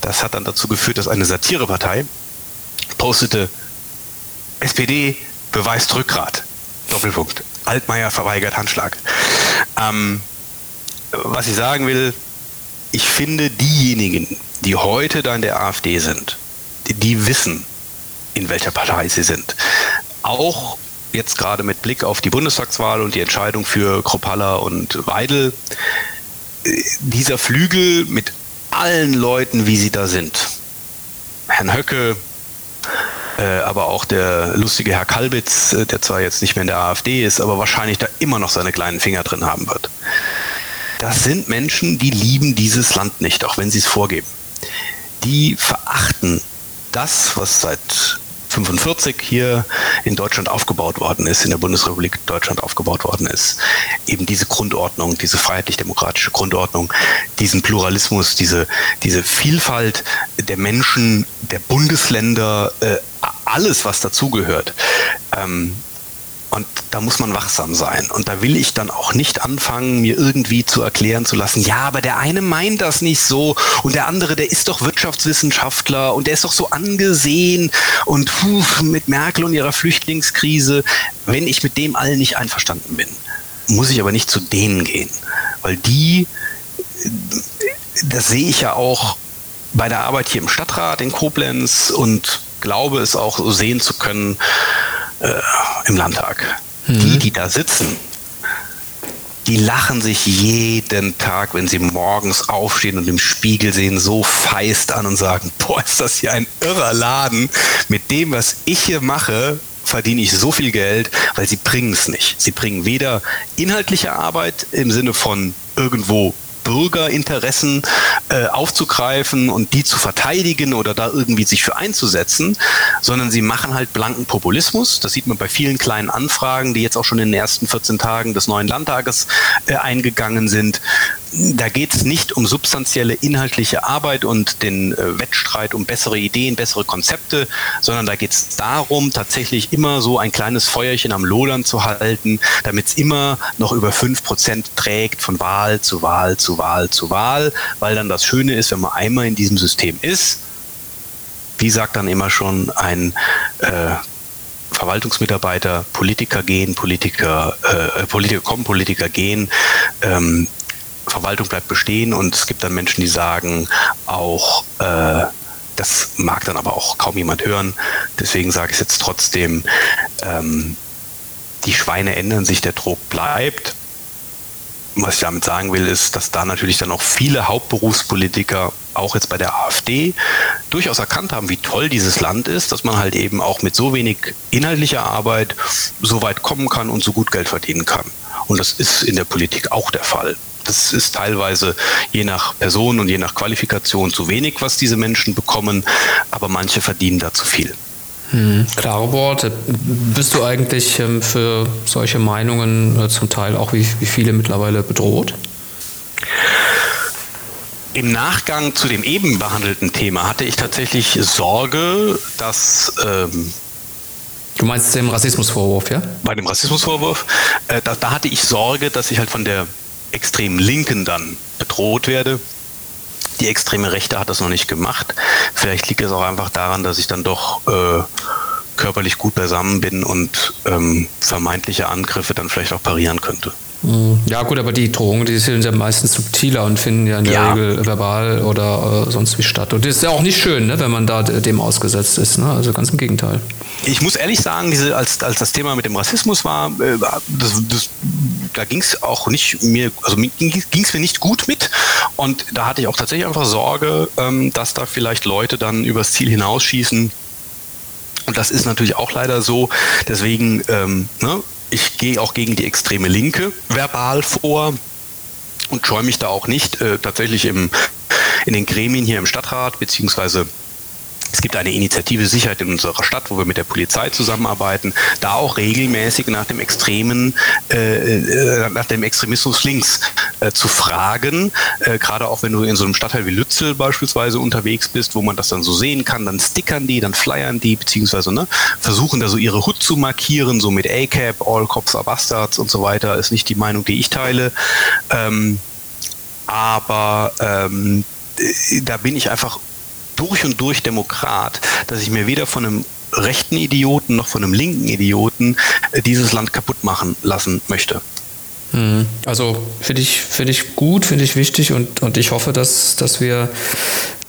Das hat dann dazu geführt, dass eine Satirepartei postete, SPD beweist Rückgrat. Doppelpunkt. Altmaier verweigert Handschlag. Ähm, was ich sagen will, ich finde diejenigen, die heute da in der AfD sind, die, die wissen, in welcher Partei sie sind. Auch jetzt gerade mit Blick auf die Bundestagswahl und die Entscheidung für Kropalla und Weidel, äh, dieser Flügel mit allen Leuten, wie sie da sind. Herrn Höcke, äh, aber auch der lustige Herr Kalbitz, äh, der zwar jetzt nicht mehr in der AfD ist, aber wahrscheinlich da immer noch seine kleinen Finger drin haben wird. Das sind Menschen, die lieben dieses Land nicht, auch wenn sie es vorgeben. Die verachten das, was seit 45 hier in Deutschland aufgebaut worden ist, in der Bundesrepublik Deutschland aufgebaut worden ist. Eben diese Grundordnung, diese freiheitlich-demokratische Grundordnung, diesen Pluralismus, diese, diese Vielfalt der Menschen, der Bundesländer, äh, alles, was dazugehört. Ähm, und da muss man wachsam sein. Und da will ich dann auch nicht anfangen, mir irgendwie zu erklären zu lassen, ja, aber der eine meint das nicht so und der andere, der ist doch Wirtschaftswissenschaftler und der ist doch so angesehen und puh, mit Merkel und ihrer Flüchtlingskrise. Wenn ich mit dem allen nicht einverstanden bin, muss ich aber nicht zu denen gehen, weil die, das sehe ich ja auch bei der Arbeit hier im Stadtrat in Koblenz und glaube es auch sehen zu können, äh, im Landtag. Mhm. Die, die da sitzen, die lachen sich jeden Tag, wenn sie morgens aufstehen und im Spiegel sehen, so feist an und sagen, boah, ist das hier ein irrer Laden. Mit dem, was ich hier mache, verdiene ich so viel Geld, weil sie bringen es nicht. Sie bringen weder inhaltliche Arbeit im Sinne von irgendwo Bürgerinteressen äh, aufzugreifen und die zu verteidigen oder da irgendwie sich für einzusetzen, sondern sie machen halt blanken Populismus. Das sieht man bei vielen kleinen Anfragen, die jetzt auch schon in den ersten 14 Tagen des neuen Landtages äh, eingegangen sind da geht es nicht um substanzielle inhaltliche Arbeit und den äh, Wettstreit um bessere Ideen, bessere Konzepte, sondern da geht es darum, tatsächlich immer so ein kleines Feuerchen am Lodern zu halten, damit es immer noch über fünf Prozent trägt von Wahl zu Wahl zu Wahl zu Wahl, weil dann das Schöne ist, wenn man einmal in diesem System ist, wie sagt dann immer schon ein äh, Verwaltungsmitarbeiter, Politiker gehen, Politiker, äh, Politiker kommen, Politiker gehen, ähm, Verwaltung bleibt bestehen und es gibt dann Menschen, die sagen auch, äh, das mag dann aber auch kaum jemand hören. Deswegen sage ich jetzt trotzdem, ähm, die Schweine ändern sich, der Druck bleibt. Was ich damit sagen will, ist, dass da natürlich dann auch viele Hauptberufspolitiker auch jetzt bei der AfD durchaus erkannt haben, wie toll dieses Land ist, dass man halt eben auch mit so wenig inhaltlicher Arbeit so weit kommen kann und so gut Geld verdienen kann. Und das ist in der Politik auch der Fall. Das ist teilweise je nach Person und je nach Qualifikation zu wenig, was diese Menschen bekommen, aber manche verdienen da zu viel. Hm, klare Worte. Bist du eigentlich ähm, für solche Meinungen äh, zum Teil auch wie, wie viele mittlerweile bedroht? Im Nachgang zu dem eben behandelten Thema hatte ich tatsächlich Sorge, dass ähm, Du meinst den Rassismusvorwurf, ja? Bei dem Rassismusvorwurf, äh, da, da, hatte ich Sorge, dass ich halt von der extremen Linken dann bedroht werde. Die extreme Rechte hat das noch nicht gemacht. Vielleicht liegt es auch einfach daran, dass ich dann doch äh, körperlich gut beisammen bin und ähm, vermeintliche Angriffe dann vielleicht auch parieren könnte. Mhm. Ja gut, aber die Drohungen, die sind ja meistens subtiler und finden ja in der ja. Regel verbal oder äh, sonst wie statt. Und das ist ja auch nicht schön, ne, wenn man da dem ausgesetzt ist. Ne? Also ganz im Gegenteil. Ich muss ehrlich sagen, diese, als, als das Thema mit dem Rassismus war, äh, das, das, da ging es auch nicht mir, also ging es mir nicht gut mit. Und da hatte ich auch tatsächlich einfach Sorge, ähm, dass da vielleicht Leute dann übers Ziel hinausschießen. Und das ist natürlich auch leider so. Deswegen, ähm, ne, ich gehe auch gegen die extreme Linke verbal vor und scheue mich da auch nicht äh, tatsächlich im, in den Gremien hier im Stadtrat beziehungsweise es gibt eine Initiative Sicherheit in unserer Stadt, wo wir mit der Polizei zusammenarbeiten, da auch regelmäßig nach dem extremen, äh, äh, nach dem Extremismus links äh, zu fragen. Äh, gerade auch wenn du in so einem Stadtteil wie Lützel beispielsweise unterwegs bist, wo man das dann so sehen kann, dann stickern die, dann flyern die, beziehungsweise ne, versuchen da so ihre Hut zu markieren, so mit ACAP, All Cops are Bastards und so weiter, ist nicht die Meinung, die ich teile. Ähm, aber ähm, da bin ich einfach durch und durch Demokrat, dass ich mir weder von einem rechten Idioten noch von einem linken Idioten äh, dieses Land kaputt machen lassen möchte. Mhm. Also finde ich, find ich gut, finde ich wichtig und, und ich hoffe, dass, dass wir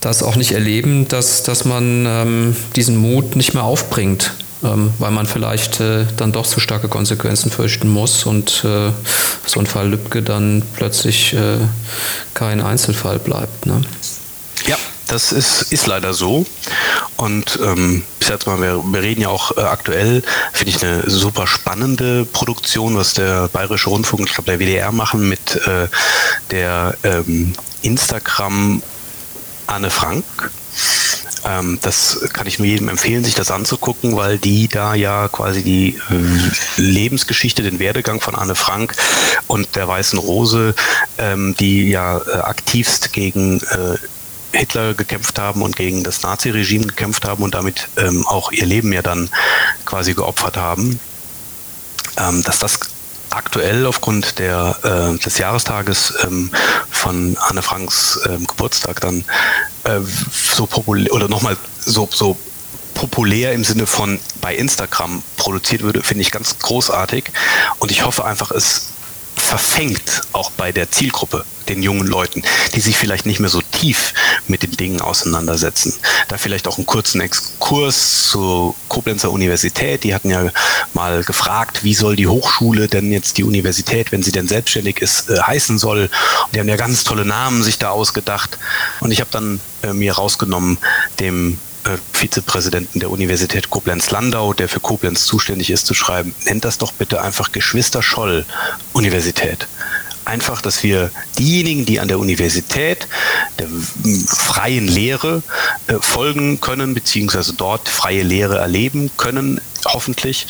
das auch nicht erleben, dass, dass man ähm, diesen Mut nicht mehr aufbringt, ähm, weil man vielleicht äh, dann doch zu starke Konsequenzen fürchten muss und äh, so ein Fall Lübcke dann plötzlich äh, kein Einzelfall bleibt. Ne? Ja, das ist, ist leider so. Und ähm, ich sag mal, wir, wir reden ja auch äh, aktuell, finde ich eine super spannende Produktion, was der Bayerische Rundfunk, ich glaube der WDR machen mit äh, der ähm, Instagram Anne Frank. Ähm, das kann ich nur jedem empfehlen, sich das anzugucken, weil die da ja quasi die äh, Lebensgeschichte, den Werdegang von Anne Frank und der Weißen Rose, ähm, die ja äh, aktivst gegen äh, Hitler gekämpft haben und gegen das Nazi-Regime gekämpft haben und damit ähm, auch ihr Leben ja dann quasi geopfert haben, ähm, dass das aktuell aufgrund der, äh, des Jahrestages ähm, von Anne Franks ähm, Geburtstag dann äh, so populär oder nochmal so, so populär im Sinne von bei Instagram produziert würde, finde ich ganz großartig. Und ich hoffe einfach, es verfängt auch bei der Zielgruppe, den jungen Leuten, die sich vielleicht nicht mehr so tief mit den Dingen auseinandersetzen. Da vielleicht auch einen kurzen Exkurs zur Koblenzer Universität. Die hatten ja mal gefragt, wie soll die Hochschule denn jetzt die Universität, wenn sie denn selbstständig ist, äh, heißen soll. Und die haben ja ganz tolle Namen sich da ausgedacht. Und ich habe dann äh, mir rausgenommen, dem äh, Vizepräsidenten der Universität Koblenz-Landau, der für Koblenz zuständig ist, zu schreiben, nennt das doch bitte einfach Geschwister Scholl Universität. Einfach, dass wir diejenigen, die an der Universität der freien Lehre äh, folgen können, beziehungsweise dort freie Lehre erleben können, hoffentlich,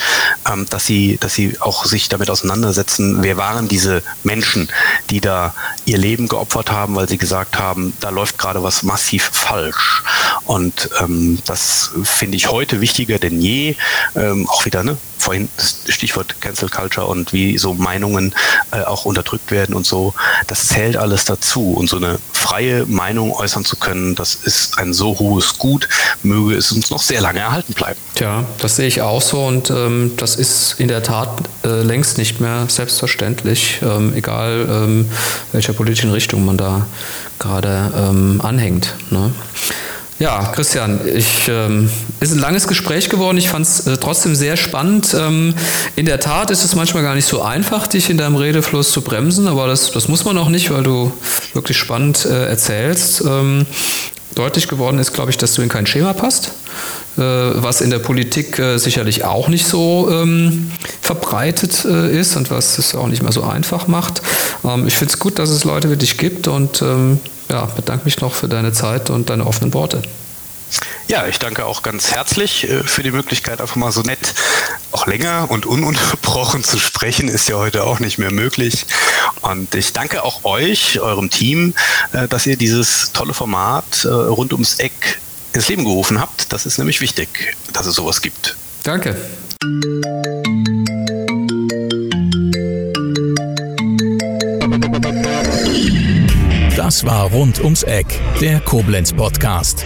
ähm, dass sie, dass sie auch sich damit auseinandersetzen, wer waren diese Menschen, die da ihr Leben geopfert haben, weil sie gesagt haben, da läuft gerade was massiv falsch. Und ähm, das finde ich heute wichtiger denn je. Ähm, auch wieder, ne? Vorhin das Stichwort Cancel Culture und wie so Meinungen äh, auch unterdrückt werden und so. Das zählt alles dazu. Und so eine freie Meinung äußern zu können, das ist ein so hohes Gut, möge es uns noch sehr lange erhalten bleiben. Tja, das sehe ich auch so und ähm, das ist in der Tat äh, längst nicht mehr selbstverständlich, ähm, egal ähm, welcher politischen Richtung man da gerade ähm, anhängt. Ne? Ja, Christian, ich, ähm, ist ein langes Gespräch geworden. Ich fand es äh, trotzdem sehr spannend. Ähm, in der Tat ist es manchmal gar nicht so einfach, dich in deinem Redefluss zu bremsen, aber das, das muss man auch nicht, weil du wirklich spannend äh, erzählst. Ähm, deutlich geworden ist, glaube ich, dass du in kein Schema passt, äh, was in der Politik äh, sicherlich auch nicht so ähm, verbreitet äh, ist und was es auch nicht mehr so einfach macht. Ähm, ich finde es gut, dass es Leute wie dich gibt und ähm, ja, bedanke mich noch für deine Zeit und deine offenen Worte. Ja, ich danke auch ganz herzlich äh, für die Möglichkeit, einfach mal so nett auch länger und ununterbrochen zu sprechen, ist ja heute auch nicht mehr möglich. Und ich danke auch euch, eurem Team, äh, dass ihr dieses tolle Format äh, rund ums Eck ins Leben gerufen habt. Das ist nämlich wichtig, dass es sowas gibt. Danke. Das war Rund ums Eck, der Koblenz Podcast.